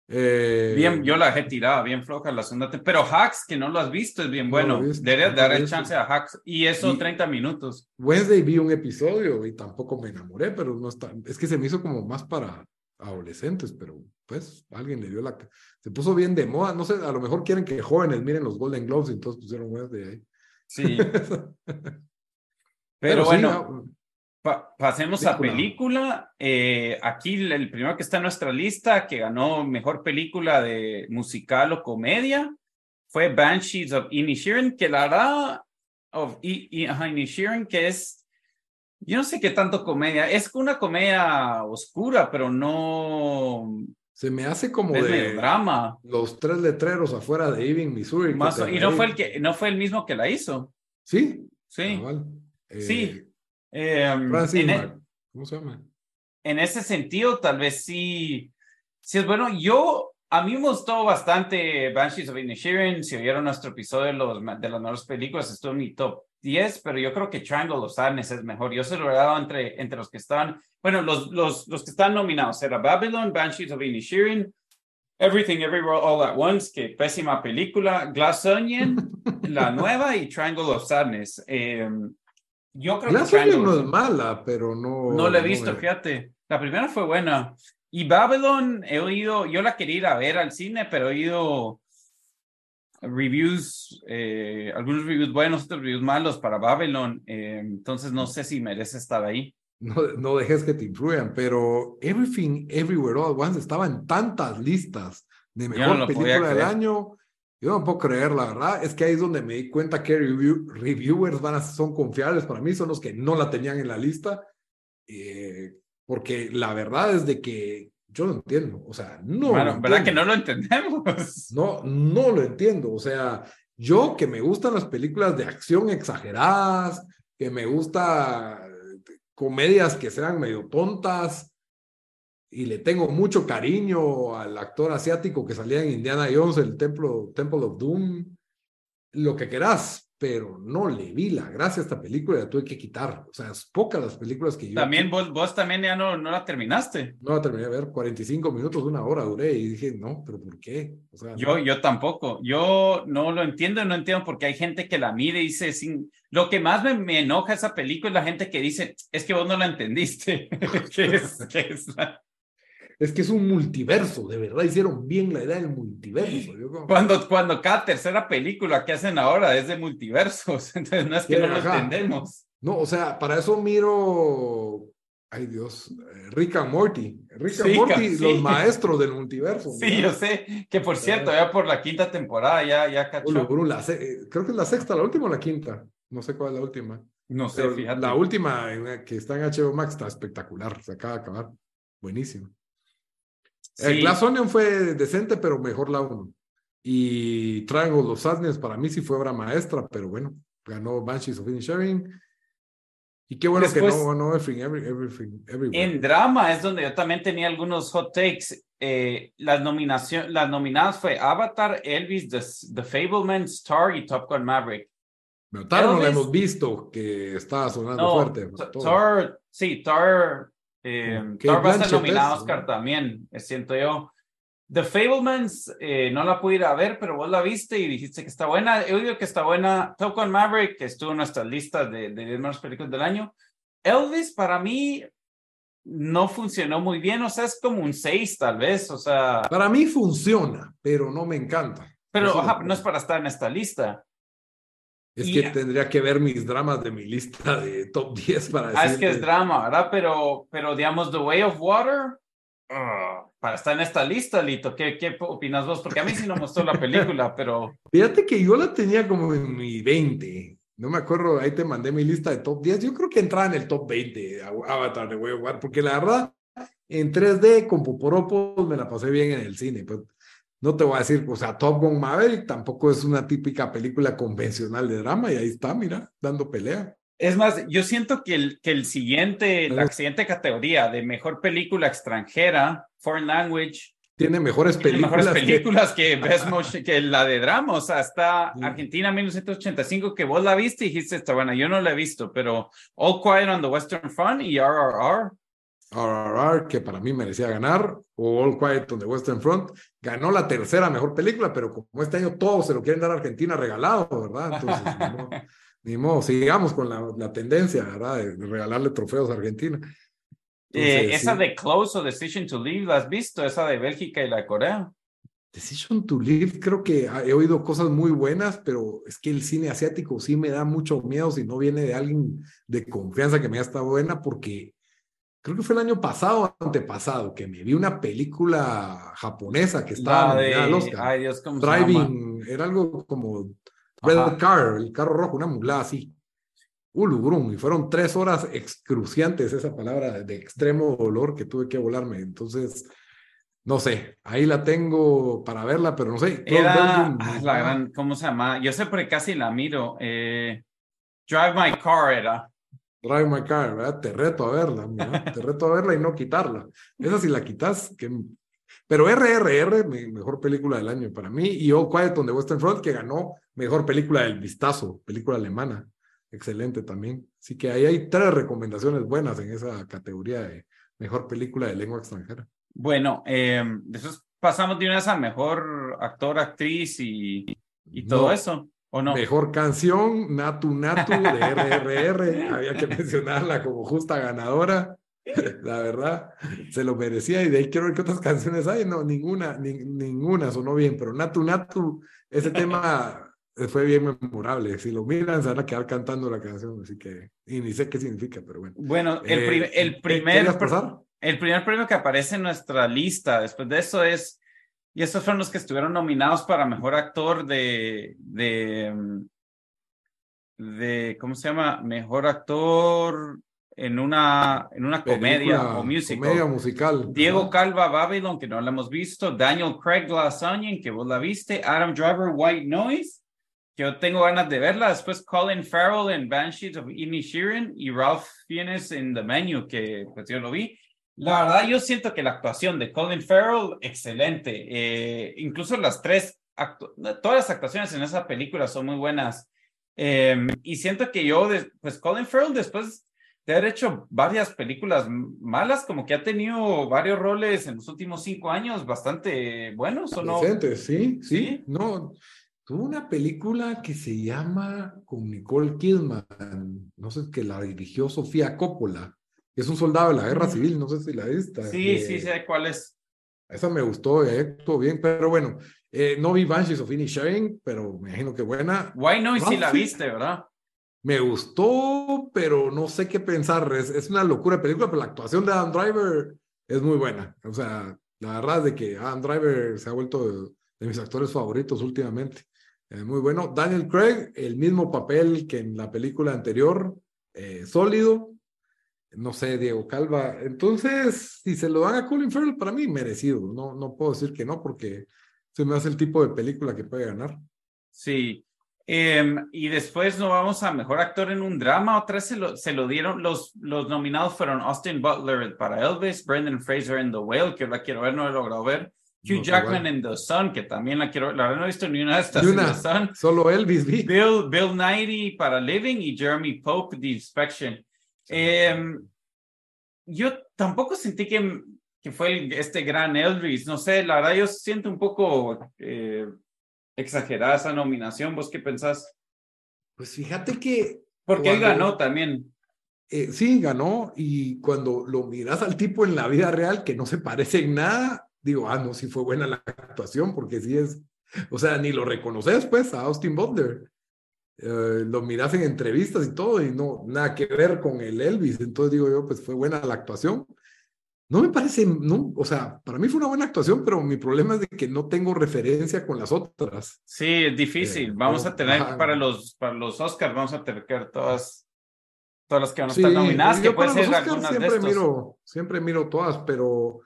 Eh, Bien, yo la dejé tirada, bien floja la segunda. Pero Hacks, que no lo has visto, es bien No bueno. Deberías darle visto. chance a Hacks. Y eso Y- 30 minutos. Wednesday vi un episodio y tampoco me enamoré, pero no está, es que se me hizo como más para adolescentes, pero pues alguien le dio la, se puso bien de moda, no sé, a lo mejor quieren que jóvenes miren los Golden Globes y entonces pusieron Wednesday ahí. Sí. Pero, bueno, Pa- pasemos a Película. Eh, aquí el el primero que está en nuestra lista, que ganó mejor película de musical o comedia, fue Banshees of Inisherin, que la verdad, of Inisherin, que es, yo no sé qué tanto comedia, es una comedia oscura, pero no se me hace como es de drama. los tres letreros afuera de Ebbing, Missouri. Más y no fue el que, no fue el mismo que la hizo. Sí, Sí, cabal. Eh, Sí. Eh, en e- ¿cómo se llama? en ese sentido, tal vez sí, sí es bueno. Yo, a mí me gustó bastante Banshees of Inisherin. Si oyeron nuestro episodio de, los, de las mejores películas, estuvo en mi top 10, pero yo creo que Triangle of Sadness es mejor. Yo se lo he dado entre, entre los que estaban, bueno, los, los, los que están nominados. Era Babylon, Banshees of Inisherin, Everything Everywhere All at Once, que pésima película, Glass Onion, la nueva, y Triangle of Sadness. Eh, yo creo Glass que Onion no es mala, pero no. no la he no visto, me- fíjate. La primera fue buena. Y Babylon, he oído, yo la quería ir a ver al cine, pero he oído reviews, eh, algunos reviews buenos, otros reviews malos para Babylon. eh, entonces no sé si merece estar ahí. No, no dejes que te influyan, pero Everything Everywhere All at Once estaba en tantas listas de no mejor podía película del año. Yo no puedo creer, la verdad. Es que ahí es donde me di cuenta que review- reviewers van a, son confiables para mí, son los que no la tenían en la lista. eh, porque la verdad es de que yo no entiendo. O sea, no. bueno, ¿verdad que no lo entendemos? No, no lo entiendo. O sea, yo que me gustan las películas de acción exageradas, que me gusta comedias que sean medio tontas, y le tengo mucho cariño al actor asiático que salía en Indiana Jones, el templo, Temple of Doom, lo que querás, pero no le vi la gracia a esta película, la tuve que quitar. O sea, es pocas las películas que yo... También vos, vos también ya no, no la terminaste. No la terminé de ver, 45 minutos, una hora duré, y dije, no, pero ¿por qué? O sea, Yo, yo tampoco. Yo no lo entiendo, no entiendo porque hay gente que la mire y dice, sin... lo que más me, me enoja esa película es la gente que dice, es que vos no la entendiste. ¿Qué es, qué es la- Es que es un multiverso, de verdad hicieron bien la idea del multiverso. Como- Cuando, cuando cada tercera película que hacen ahora es de multiversos, entonces no es que Sí, no lo entendemos. No, o sea, para eso miro, ay Dios, eh, Rick and Morty. Rick and Sí, Morty, sí. los maestros del multiverso. Sí, yo sé que por cierto, ya por la quinta temporada ya, ya cachó. La eh, creo que es la sexta, la última o la quinta. No sé cuál es la última. No sé, Pero fíjate. la última eh, que está en HBO Max está espectacular, se acaba de acabar. Buenísimo. El Sí. Glass Onion fue decente, pero mejor la uno. Y Triangle of Sadness para mí sí fue obra maestra, pero bueno, ganó Banshees of Inisherin. Y qué bueno Después- que no ganó Everything, Every- Everything, Everywhere. En drama es donde yo también tenía algunos hot takes. Eh, las, nominación, las nominadas fue Avatar, Elvis, The, The Fableman, Star y Top Gun Maverick. Pero Tar no la hemos visto, que está sonando No, fuerte. Thor, sí, Thor, eh, Thor va a estar nominado a es, Oscar también, eh, siento yo. The Fablemans, eh, no la pude ir a ver, pero vos la viste y dijiste que está buena. He oído que está buena. Top Gun Maverick, que estuvo en nuestras listas de, de 10 mejores películas del año. Elvis, para mí, no funcionó muy bien. O sea, es como un 6 tal vez. O sea, Para mí funciona, pero no me encanta. pero lo- no es para estar en esta lista. Es Y- que tendría que ver mis dramas de mi lista de top 10 para decir. Ah, es que es drama, ¿verdad? Pero, pero digamos, The Way of Water, ah, para estar en esta lista, Lito, ¿qué, ¿qué opinas vos? Porque a mí sí no gustó la película, pero Fíjate que yo la tenía como en mi 20. No me acuerdo, ahí te mandé mi lista de top 10. Yo creo que entraba en el top 20 Avatar de Way of Water, porque la verdad, en 3D con Poporopos me la pasé bien en el cine. Pues, no te voy a decir, o sea, Top Gun Maverick tampoco es una típica película convencional de drama y ahí está, mira, dando pelea. es más, yo siento que el, que el siguiente, la siguiente categoría de mejor película extranjera, foreign language, Tiene mejores tiene películas. mejores que- películas que, Best Motion- que la de drama. O sea, está. Argentina 1985, que vos la viste y dijiste, está buena. Yo no la he visto, pero All Quiet on the Western Front y RRR. RRR, que para mí merecía ganar, o All Quiet on the Western Front, ganó la tercera mejor película, pero como este año todos se lo quieren dar a Argentina regalado, ¿verdad? Entonces, ni modo, ni modo, sigamos con la, la tendencia, ¿verdad? De, de regalarle trofeos a Argentina. Eh, esa sí. de Close o Decision to Leave, ¿la has visto? Esa de Bélgica y la Corea. Decision to Live, creo que he oído cosas muy buenas, pero es que el cine asiático sí me da mucho miedo si no viene de alguien de confianza que me haya estado buena, porque creo que fue el año pasado o antepasado que me vi una película japonesa que estaba nominada al de, Oscar. ay Dios, ¿cómo se llama? Driving, era algo como Red Ajá. Car, el carro rojo, una mulada así. Ulugrum, y fueron tres horas excruciantes, esa palabra de, de extremo dolor que tuve que volarme. Entonces, no sé, ahí la tengo para verla, pero no sé. Era ah, la gran, ¿cómo se llama? Yo sé porque casi la miro. Eh, Drive My Car era. Drive My Car, ¿verdad? Te reto a verla, te reto a verla y no quitarla. Esa si la quitas, que... Pero RRR, me- mejor película del año para mí, y All Quiet on the Western Front, que ganó mejor película del vistazo, película alemana. Excelente también. Así que ahí hay tres recomendaciones buenas en esa categoría de mejor película de lengua extranjera. Bueno, eh, pasamos de una vez a mejor actor, actriz y, y todo No, eso, ¿o no? Mejor canción, Natu Natu de RRR. Había que mencionarla como justa ganadora. La verdad, se lo merecía. Y de ahí quiero ver qué otras canciones hay. No, ninguna, ni- ninguna sonó bien. Pero Natu Natu, ese tema fue bien memorable. Si lo miran, se van a quedar cantando la canción. Así que, y ni sé qué significa, pero bueno. Bueno, el, Eh, el ¿qué- primer ¿Querías pasar? El primer premio que aparece en nuestra lista después de eso es, y estos fueron los que estuvieron nominados para mejor actor de, de, mm, de ¿cómo se llama? Mejor actor en una, en una comedia o musical. Comedia musical. Diego. Calva Babylon, que no la hemos visto, Daniel Craig Glass Onion, que vos la viste, Adam Driver White Noise, que yo tengo ganas de verla, después Colin Farrell en Banshees of Inisherin y Ralph Fiennes en The Menu, que pues yo lo vi. La verdad, yo siento que la actuación de Colin Farrell, excelente. Eh, incluso las tres, todas las actuaciones en esa película son muy buenas. Eh, y siento que yo, pues Colin Farrell después de haber hecho varias películas malas, como que ha tenido varios roles en los últimos cinco años bastante buenos, ¿o no? Sí, sí, ¿Sí? No, tuvo una película que se llama con Nicole Kidman, no sé, que la dirigió Sofía Coppola, es un soldado de la guerra civil, no sé si la viste. Sí, eh, sí, sé cuál es. Esa me gustó, eh, actuó bien, pero bueno, eh, no vi Banshees of Inisherin, pero me imagino que buena. Why no? Y si la viste, ¿verdad? Me gustó, pero no sé qué pensar. Es, es una locura de película, pero la actuación de Adam Driver es muy buena. O sea, la verdad es de que Adam Driver se ha vuelto de, de mis actores favoritos últimamente. Eh, muy bueno. Daniel Craig, el mismo papel que en la película anterior, eh, sólido. No sé, Diego Calva. Entonces, si se lo dan a Colin Farrell, para mí merecido. No, no puedo decir que no, porque se me hace el tipo de película que puede ganar. Sí. Em, y después nos vamos a mejor actor en un drama. Otra vez se lo, se lo dieron. Los, los nominados fueron Austin Butler para Elvis, Brendan Fraser en The Whale, que la quiero ver, no he logrado ver. Hugh No, Jackman en The Sun, que también la quiero ver. La verdad no he visto ni una de estas en. The Sun. Solo Elvis vi. Bill, Bill Nighy para Living y Jeremy Pope, The Inspection. Em, yo tampoco sentí que, que fue el- este gran Elvis. No sé, la verdad yo siento un poco eh, exagerada esa nominación. ¿Vos qué pensás? Pues fíjate que Porque él ganó también. Eh, sí, ganó y cuando lo miras al tipo en la vida real que no se parece en nada, digo, ah, no, sí fue buena la actuación porque sí es, o sea, ni lo reconoces pues a Austin Butler. Eh, lo miras en entrevistas y todo y no, nada que ver con el Elvis. Entonces digo yo, pues fue buena la actuación. No me parece, no, o sea, para mí fue una buena actuación, pero mi problema es de que no tengo referencia con las otras. Sí, es difícil. Eh, vamos a tener ajá. para los para los Oscars vamos a tener que ver todas todas las que van a Sí, estar nominadas, que yo puede ser de siempre estos. miro, siempre miro todas, pero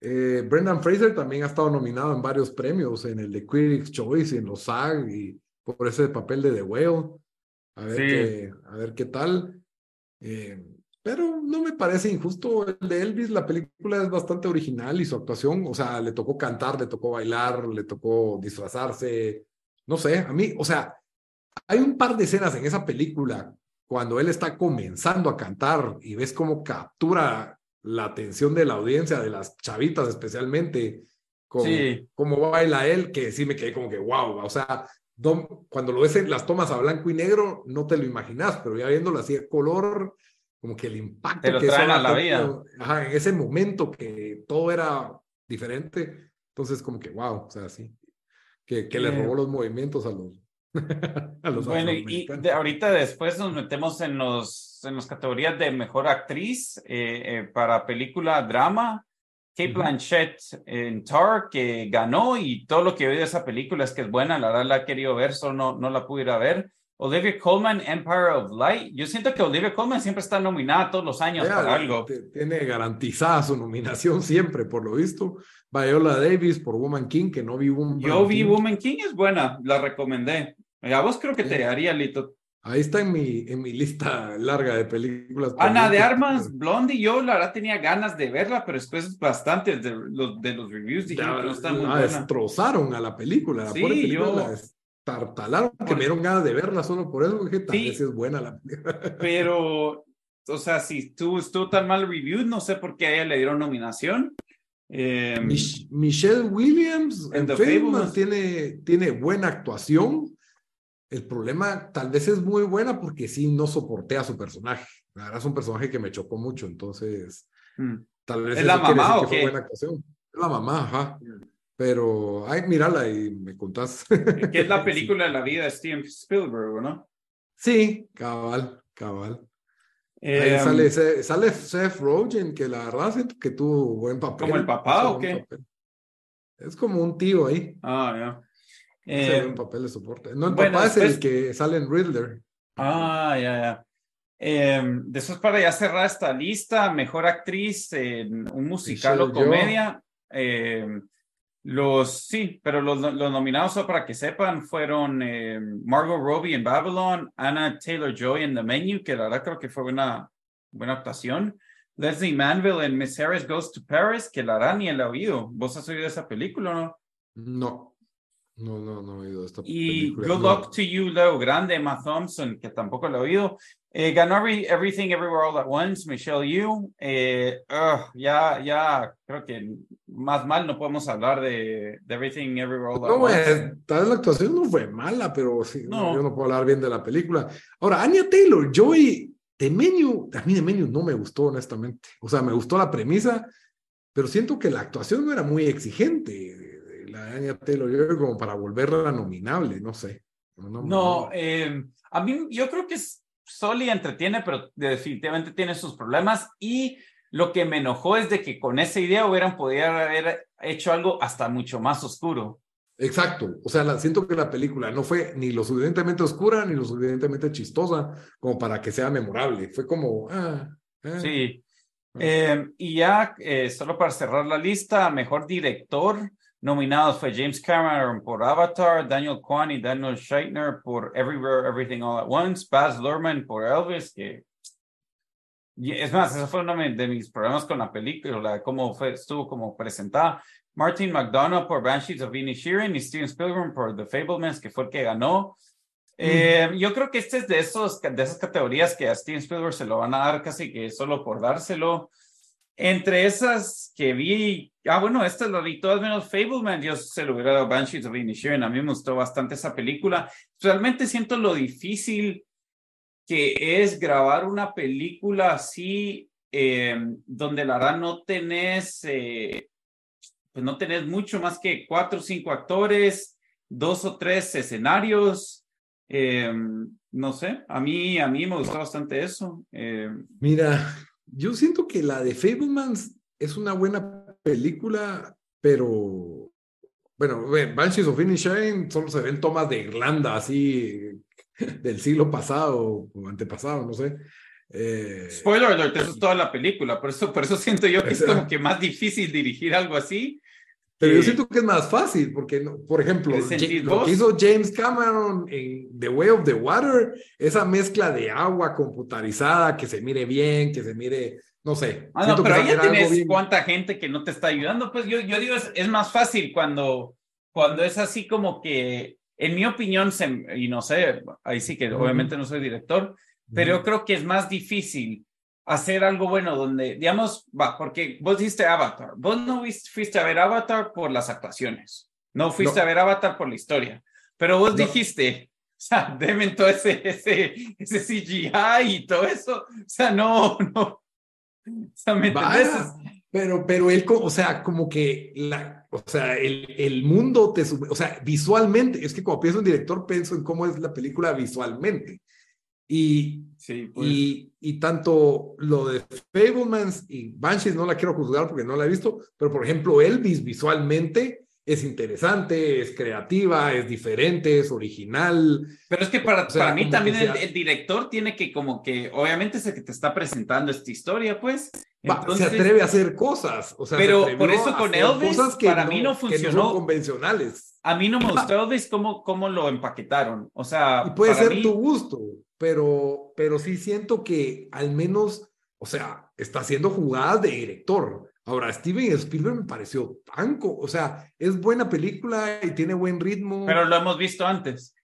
eh, Brendan Fraser también ha estado nominado en varios premios, en el de Critics' Choice en los SAG, y por ese papel de The Whale. A ver, Sí. qué, a ver qué tal. Eh, pero no me parece injusto el de Elvis, la película es bastante original y su actuación, o sea, le tocó cantar, le tocó bailar, le tocó disfrazarse, no sé, a mí, o sea, hay un par de escenas en esa película cuando él está comenzando a cantar y ves cómo captura la atención de la audiencia, de las chavitas especialmente, con Sí. cómo baila él, que sí me quedé como que wow, o sea, cuando lo ves en las tomas a blanco y negro, no te lo imaginas, pero ya viéndolo así de color, como que el impacto Te lo que eso traen a la tenido, ajá, en ese momento que todo era diferente, entonces como que wow, o sea, sí, que, que le Eh. robó los movimientos a los, a los Bueno, y de- ahorita después nos metemos en los en las categorías de mejor actriz eh, eh, para película drama. Kate. Blanchett en Tar, que ganó, y todo lo que he oído de esa película es que es buena, la verdad la he querido ver, solo no, no la pude ir a ver. Olivia Colman, Empire of Light. Yo siento que Olivia Colman siempre está nominada todos los años Ella para algo. te- Tiene garantizada su nominación siempre, por lo visto. Viola Davis por Woman King, que no vi Woman Yo vi King. Woman King, es buena, la recomendé. A vos creo que te Sí. haría, Lito. Ahí está en mi, en mi lista larga de películas. Ana de. Armas, Blondie, yo la verdad tenía ganas de verla, pero después bastantes de los, de los reviews dijeron que no está muy la buena. destrozaron a la película, la Sí, pobre película yo- la destartalaron, que Porque- me dieron ganas de verla solo por eso, que tal Sí. vez es buena la película. Pero, o sea, si estuvo, estuvo tan mal review, no sé por qué a ella le dieron nominación. Eh, Mich- Michelle Williams En The tiene, tiene buena actuación. El problema tal vez es muy buena porque sí no soporté a su personaje. La verdad es un personaje que me chocó mucho, entonces mm. tal vez ¿Es la mamá o que fue qué? buena actuación. Es la mamá, ajá. Pero, ay, mírala y me contás. que es la película de la vida de Steven Spielberg, ¿no? Sí, cabal, cabal. Ahí Eh, sale, ese- sale Seth Rogen, que la verdad siento que tuvo buen papel. ¿Como el papá o qué? papel. Es como un tío ahí. Ah, ya. Eh, buen papel de soporte. No, el bueno, papá es después- el que sale en Riddler. Ah, ya, ya. Eh, después para ya cerrar esta lista, mejor actriz en un musical o Michelle comedia. eh, los, sí, pero los, los nominados, solo para que sepan, fueron eh, Margot Robbie en Babylon, Anna Taylor-Joy en The Menu, que la verdad creo que fue una buena actuación. Leslie Manville en Miss Harris Goes to Paris, que la verdad ni el oído. ¿Vos has oído esa película o no? No, no, no, no he oído esta Y película. Good no. Luck to You, Leo Grande, Emma Thompson, que tampoco lo he oído. Eh, ganó Every- Everything Everywhere All at Once, Michelle Yu. Eh, ugh, ya, ya, creo que más mal no podemos hablar de, de Everything Everywhere All at No, Once. eh, tal vez la actuación no fue mala, pero sí, no, No. yo no puedo hablar bien de la película. Ahora, Anya Taylor, Joy, de Menu, a mí de Menu no me gustó, honestamente. O sea, me gustó la premisa, pero siento que la actuación no era muy exigente. Anya Taylor como para volverla nominable, no sé. No, No, eh, a mí yo creo que es sólida, entretiene, pero definitivamente tiene sus problemas. Y lo que me enojó es de que con esa idea hubieran podido haber hecho algo hasta mucho más oscuro. Exacto, o sea, la, siento que la película no fue ni lo suficientemente oscura ni lo suficientemente chistosa como para que sea memorable. Fue como, ah, ah. Sí. Eh, y ya, eh, solo para cerrar la lista, mejor director, nominados fue James Cameron por Avatar, Daniel Kwan y Daniel Scheitner por Everywhere, Everything All at Once, Baz Luhrmann por Elvis, que es más, eso fue uno de mis problemas con la película, cómo fue, estuvo como presentada. Martin McDonough por Banshees of Inisherin y Steven Spielberg por The Fablemans, que fue el que ganó. Eh, Yo creo que este es de, esos, de esas categorías que a Steven Spielberg se lo van a dar casi que solo por dárselo. Entre esas que vi, ah, bueno, esta lo vi todas menos Fableman, yo se lo hubiera dado Banshees of Inisherin, a mí me gustó bastante esa película. Realmente siento lo difícil que es grabar una película así, eh, donde la verdad no tenés, eh, pues no tenés mucho más que cuatro o cinco actores, dos o tres escenarios. Eh, no sé, a mí, a mí me gustó bastante eso. Eh, Mira, yo siento que la de Fablemans es una buena película, pero bueno, Banshees of Inisherin solo se ven tomas de Irlanda, así del siglo pasado o antepasado, no sé. Eh, Spoiler alert, eso es toda la película, por eso, por eso siento yo que es como que más difícil dirigir algo así. Pero yo siento que es más fácil, porque, por ejemplo, lo que hizo James Cameron en The Way of the Water, esa mezcla de agua computarizada, que se mire bien, que se mire, no sé. Ah, no, pero ahí ya tienes cuánta gente que no te está ayudando. Pues yo, yo digo, es, es más fácil cuando, cuando es así como que, en mi opinión, se, y no sé, ahí sí que obviamente no soy director, pero yo creo que es más difícil hacer algo bueno donde, digamos, va, porque vos dijiste Avatar, vos no fuiste a ver Avatar por las actuaciones, no fuiste a ver Avatar por la historia, pero vos dijiste, o sea, deme todo ese, ese, ese CGI y todo eso, o sea, no, no, o sea, ¿me pero, pero él, o sea, como que la, o sea, el, el mundo te, o sea, visualmente, es que cuando pienso en director, pienso en cómo es la película visualmente. Y, sí, pues. y, y, tanto lo de Fablemans y Banshees no la quiero juzgar porque no la he visto, pero por ejemplo, Elvis visualmente es interesante, es creativa, es diferente, es original. Pero es que para, para mí también el, director tiene que como que, obviamente es el que te está presentando esta historia, pues. Se atreve a hacer cosas. O sea, pero por eso con Elvis, que para mí no funcionó. no convencionales. A mí no me gustó Elvis cómo, cómo lo empaquetaron. O sea. Y puede ser tu gusto pero, pero sí siento que al menos, o sea, está haciendo jugadas de director. Ahora, Steven Spielberg me pareció tanco, o sea, es buena película y tiene buen ritmo. Pero lo hemos visto antes.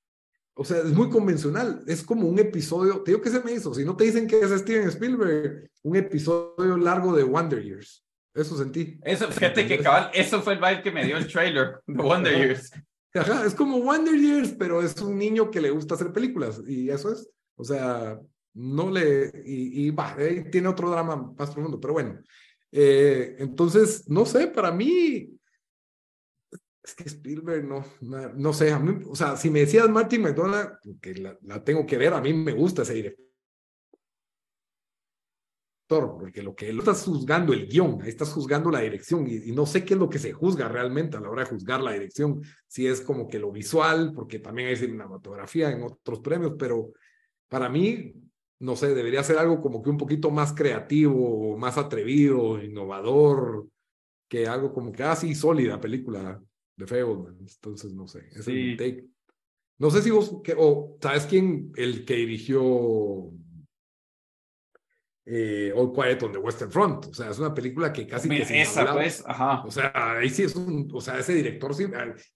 O sea, es muy convencional, es como un episodio, te digo que se me hizo, si no te dicen que es Steven Spielberg, un episodio largo de Wonder Years. Eso sentí. Eso, fíjate que cabal, eso fue el vibe que me dio el trailer de Wonder Years. Ajá, es como Wonder Years, pero es un niño que le gusta hacer películas y eso es. O sea, no le, y, va, tiene otro drama más profundo, pero bueno. Eh, entonces, no sé, para mí, es que Spielberg, no, no, sé, a mí, o sea, si me decías Martin McDonald, que la, tengo que ver, a mí me gusta ese director, porque lo que él está juzgando el guion, ahí estás juzgando la dirección y, no sé qué es lo que se juzga realmente a la hora de juzgar la dirección, si es como que lo visual, porque también hay cinematografía en otros premios, pero para mí, no sé, debería ser algo como que un poquito más creativo, más atrevido, innovador, que algo como que ah, sólida película de Fable. Entonces, no sé, es el take. No sé si vos, que, o sabes quién, el que dirigió eh, All Quiet on the Western Front. O sea, es una película que casi que esa, pues, ajá. O sea, ahí sí es un, o sea, ese director sí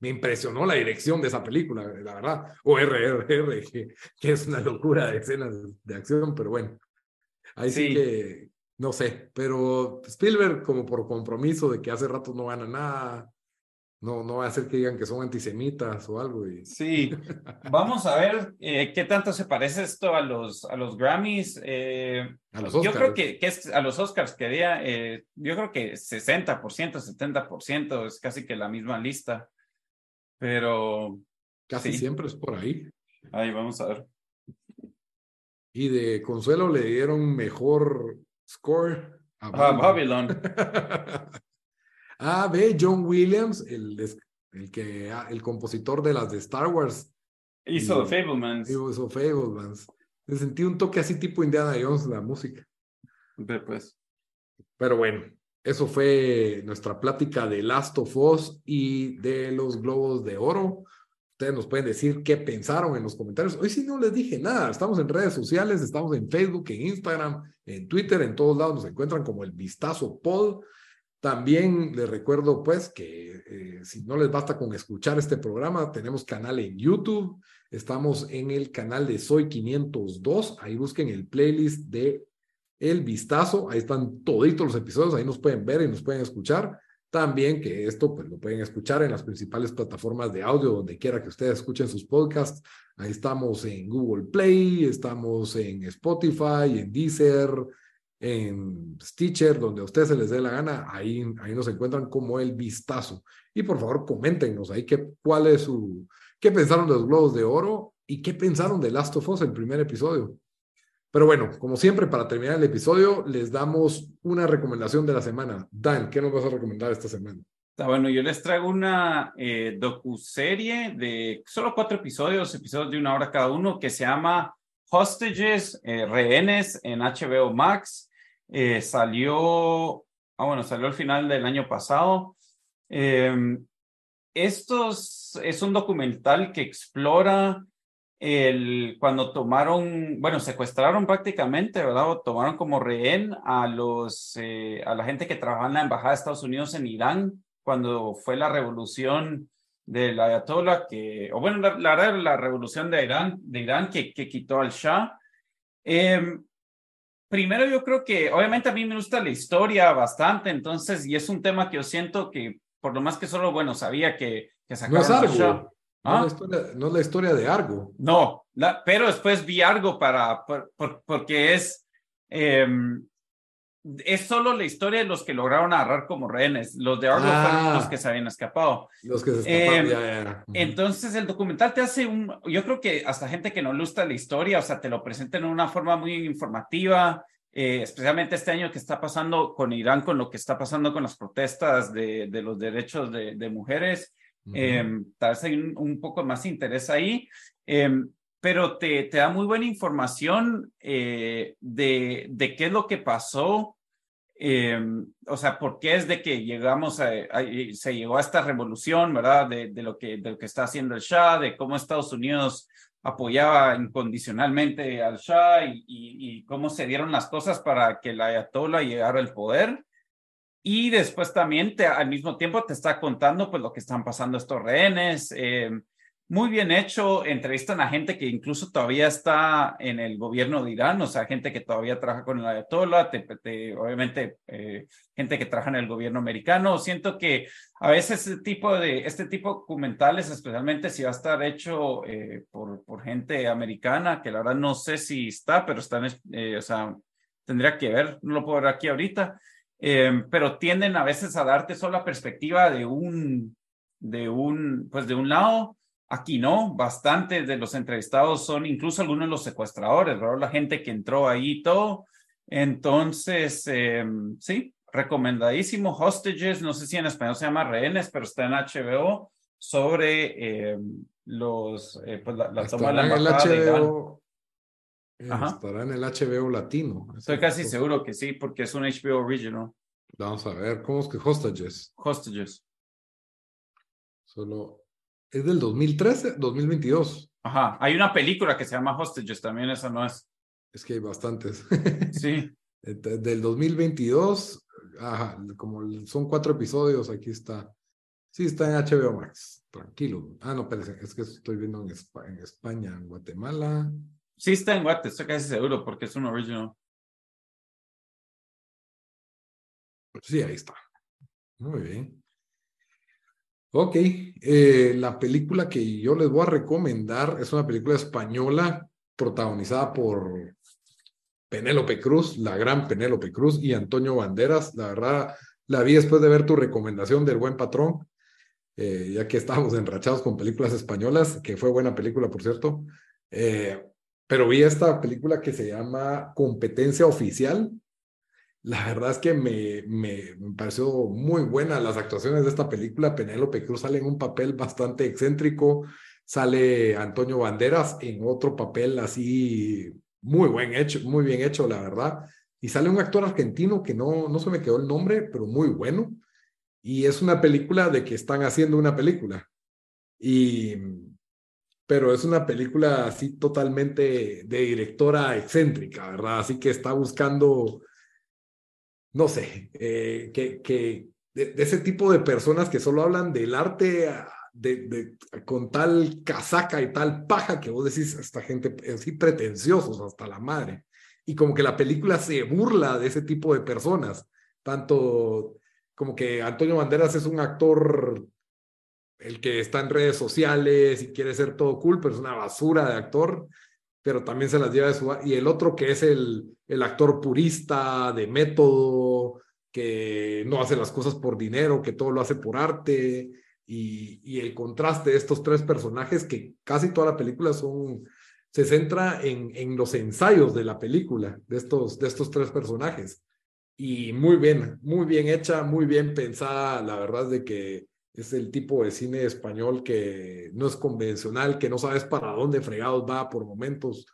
me impresionó la dirección de esa película, la verdad. O RRR, que, que es una locura de escenas de acción, pero bueno. Ahí sí, que, no sé, pero Spielberg como por compromiso de que hace rato no gana nada, no, no va a hacer que digan que son antisemitas o algo. Y... Sí, vamos a ver eh, qué tanto se parece esto a los, a los Grammys. Eh, a los Oscars. Yo creo que, que, es a los Oscars que eh, yo creo que 60%, 70% es casi que la misma lista. Pero. Casi siempre es por ahí. Ahí vamos a ver. Y de consuelo le dieron mejor score a Babylon. Ah, ve, John Williams, el, el, que, ah, el compositor de las de Star Wars. Hizo Fablemans. Hizo Fablemans. Me sentí un toque así tipo Indiana Jones, la música. Pues. Pero bueno, eso fue nuestra plática de Last of Us y de los Globos de Oro. Ustedes nos pueden decir qué pensaron en los comentarios. Hoy sí no les dije nada. Estamos en redes sociales, estamos en Facebook, en Instagram, en Twitter, en todos lados nos encuentran como el Vistazo Pod. También les recuerdo pues que eh, si no les basta con escuchar este programa, tenemos canal en YouTube, estamos en el canal de Soy 502, ahí busquen el playlist de El Vistazo, ahí están toditos los episodios, ahí nos pueden ver y nos pueden escuchar. También que esto pues lo pueden escuchar en las principales plataformas de audio, donde quiera que ustedes escuchen sus podcasts. Ahí estamos en Google Play, estamos en Spotify, en Deezer, en Stitcher, donde a ustedes se les dé la gana, ahí, ahí nos encuentran como el vistazo. Y por favor, coméntenos ahí qué, cuál es su, qué pensaron de los globos de oro ¿Y qué pensaron de Last of Us, el primer episodio? Pero bueno, como siempre, para terminar el episodio, les damos una recomendación de la semana. Dan, ¿qué nos vas a recomendar esta semana? Está bueno, yo les traigo una eh, docuserie de solo cuatro episodios, episodios de una hora cada uno, que se llama Hostages, eh, rehenes en HBO Max. Eh, salió, ah, bueno, salió al final del año pasado. Eh, es un documental que explora el, cuando tomaron, bueno, secuestraron prácticamente, ¿verdad? O tomaron como rehén a los, eh, a la gente que trabajaba en la Embajada de Estados Unidos en Irán, cuando fue la revolución del Ayatollah, que, o bueno, la, la, la revolución de Irán, de Irán que, que quitó al Shah. Eh, primero yo creo que, obviamente a mí me gusta la historia bastante, entonces, y es un tema que yo siento que, por lo más que solo, bueno, sabía que, que sacaron no es Shah. ¿Ah? No, es historia, no, es la historia, de Argo. No, la, pero después vi Argo para, por, por, porque es, eh, es solo la historia de los que lograron agarrar como rehenes. Los de Argo ah, fueron los que se habían escapado. Los que se escaparon, eh, ya, ya. Entonces el documental te hace un, yo creo que hasta gente que no le gusta la historia, o sea, te lo presentan en una forma muy informativa. Eh, especialmente este año que está pasando con Irán, con lo que está pasando con las protestas de, de los derechos de, de mujeres. Uh -huh. eh, tal vez hay un, un, poco más interés ahí, eh, pero te, te, da muy buena información eh, de, de, qué es lo que pasó, eh, o sea, por qué es de que llegamos a, a, se llegó a esta revolución, ¿verdad? De, de, lo que, de lo que está haciendo el Shah, de cómo Estados Unidos apoyaba incondicionalmente al Shah y, y, y cómo se dieron las cosas para que la Ayatollah llegara al poder. Y después también te, al mismo tiempo te está contando pues lo que están pasando estos rehenes. Eh, muy bien hecho, entrevistan a gente que incluso todavía está en el gobierno de Irán, o sea, gente que todavía trabaja con el Ayatollah, te, te, obviamente eh, gente que trabaja en el gobierno americano. Siento que a veces este tipo de, este tipo de documentales, especialmente si va a estar hecho eh, por, por gente americana, que la verdad no sé si está, pero están, eh, o sea, tendría que ver, no lo puedo ver aquí ahorita eh, pero tienden a veces a darte solo la perspectiva de un, de un, pues de un lado. Aquí no, bastante de los entrevistados son incluso algunos de los secuestradores, ¿verdad? La gente que entró ahí y todo. Entonces, eh, sí, recomendadísimo. Hostages, no sé si en español se llama rehenes, pero está en HBO sobre eh, los, eh, pues la, la toma de la embajada de Irán. Ajá. Estará en el HBO latino. Estoy casi seguro que sí, porque es un HBO original. Vamos a ver, ¿cómo es que Hostages? Hostages. Solo. ¿Es del 2013? 2022. Ajá. Hay una película que se llama Hostages, también esa no es. Es que hay bastantes. Sí. del 2022, ajá, como son cuatro episodios, aquí está. Sí, está en HBO Max. Tranquilo. Ah, no, espérese, es que estoy viendo en España, en, España, en Guatemala. Sí está en Guate, estoy casi seguro porque es un original. Sí, ahí está. Muy bien. Ok, eh, la película que yo les voy a recomendar es una película española protagonizada por Penélope Cruz, la gran Penélope Cruz y Antonio Banderas. La verdad, la vi después de ver tu recomendación del buen patrón, eh, ya que estábamos enrachados con películas españolas, que fue buena película, por cierto. Eh, pero vi esta película que se llama Competencia Oficial. La verdad es que me, me, pareció muy buena las actuaciones de esta película. Penélope Cruz sale en un papel bastante excéntrico. Sale Antonio Banderas en otro papel así muy buen hecho, muy bien hecho, la verdad. Y sale un actor argentino que no, no se me quedó el nombre, pero muy bueno. Y es una película de que están haciendo una película. Y pero es una película así totalmente de directora excéntrica, ¿verdad? Así que está buscando, no sé, eh, que, de, ese tipo de personas que solo hablan del arte de, de, con tal casaca y tal paja que vos decís, esta gente así pretenciosos hasta la madre. Y como que la película se burla de ese tipo de personas, tanto como que Antonio Banderas es un actor el que está en redes sociales y quiere ser todo cool, pero es una basura de actor, pero también se las lleva de su... Y el otro que es el, el actor purista, de método, que no hace las cosas por dinero, que todo lo hace por arte. y, el contraste de estos tres personajes que casi toda la película son, se centra en, en los ensayos de la película, de estos, de estos tres personajes. Y muy bien, muy bien hecha, muy bien pensada, la verdad de que es el tipo de cine español que no es convencional, que no sabes para dónde fregados va por momentos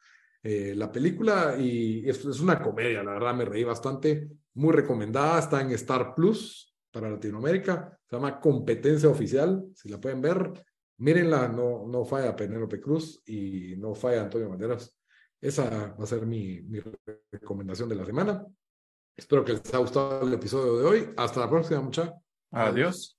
eh, la película y es, es, una comedia, la verdad me reí bastante, muy recomendada, está en Star Plus para Latinoamérica, se llama Competencia Oficial, si la pueden ver, mírenla, no, no falla Penélope Cruz y no falla Antonio Banderas. Esa va a ser mi, mi recomendación de la semana. Espero que les haya gustado el episodio de hoy. Hasta la próxima, muchachos. Adiós.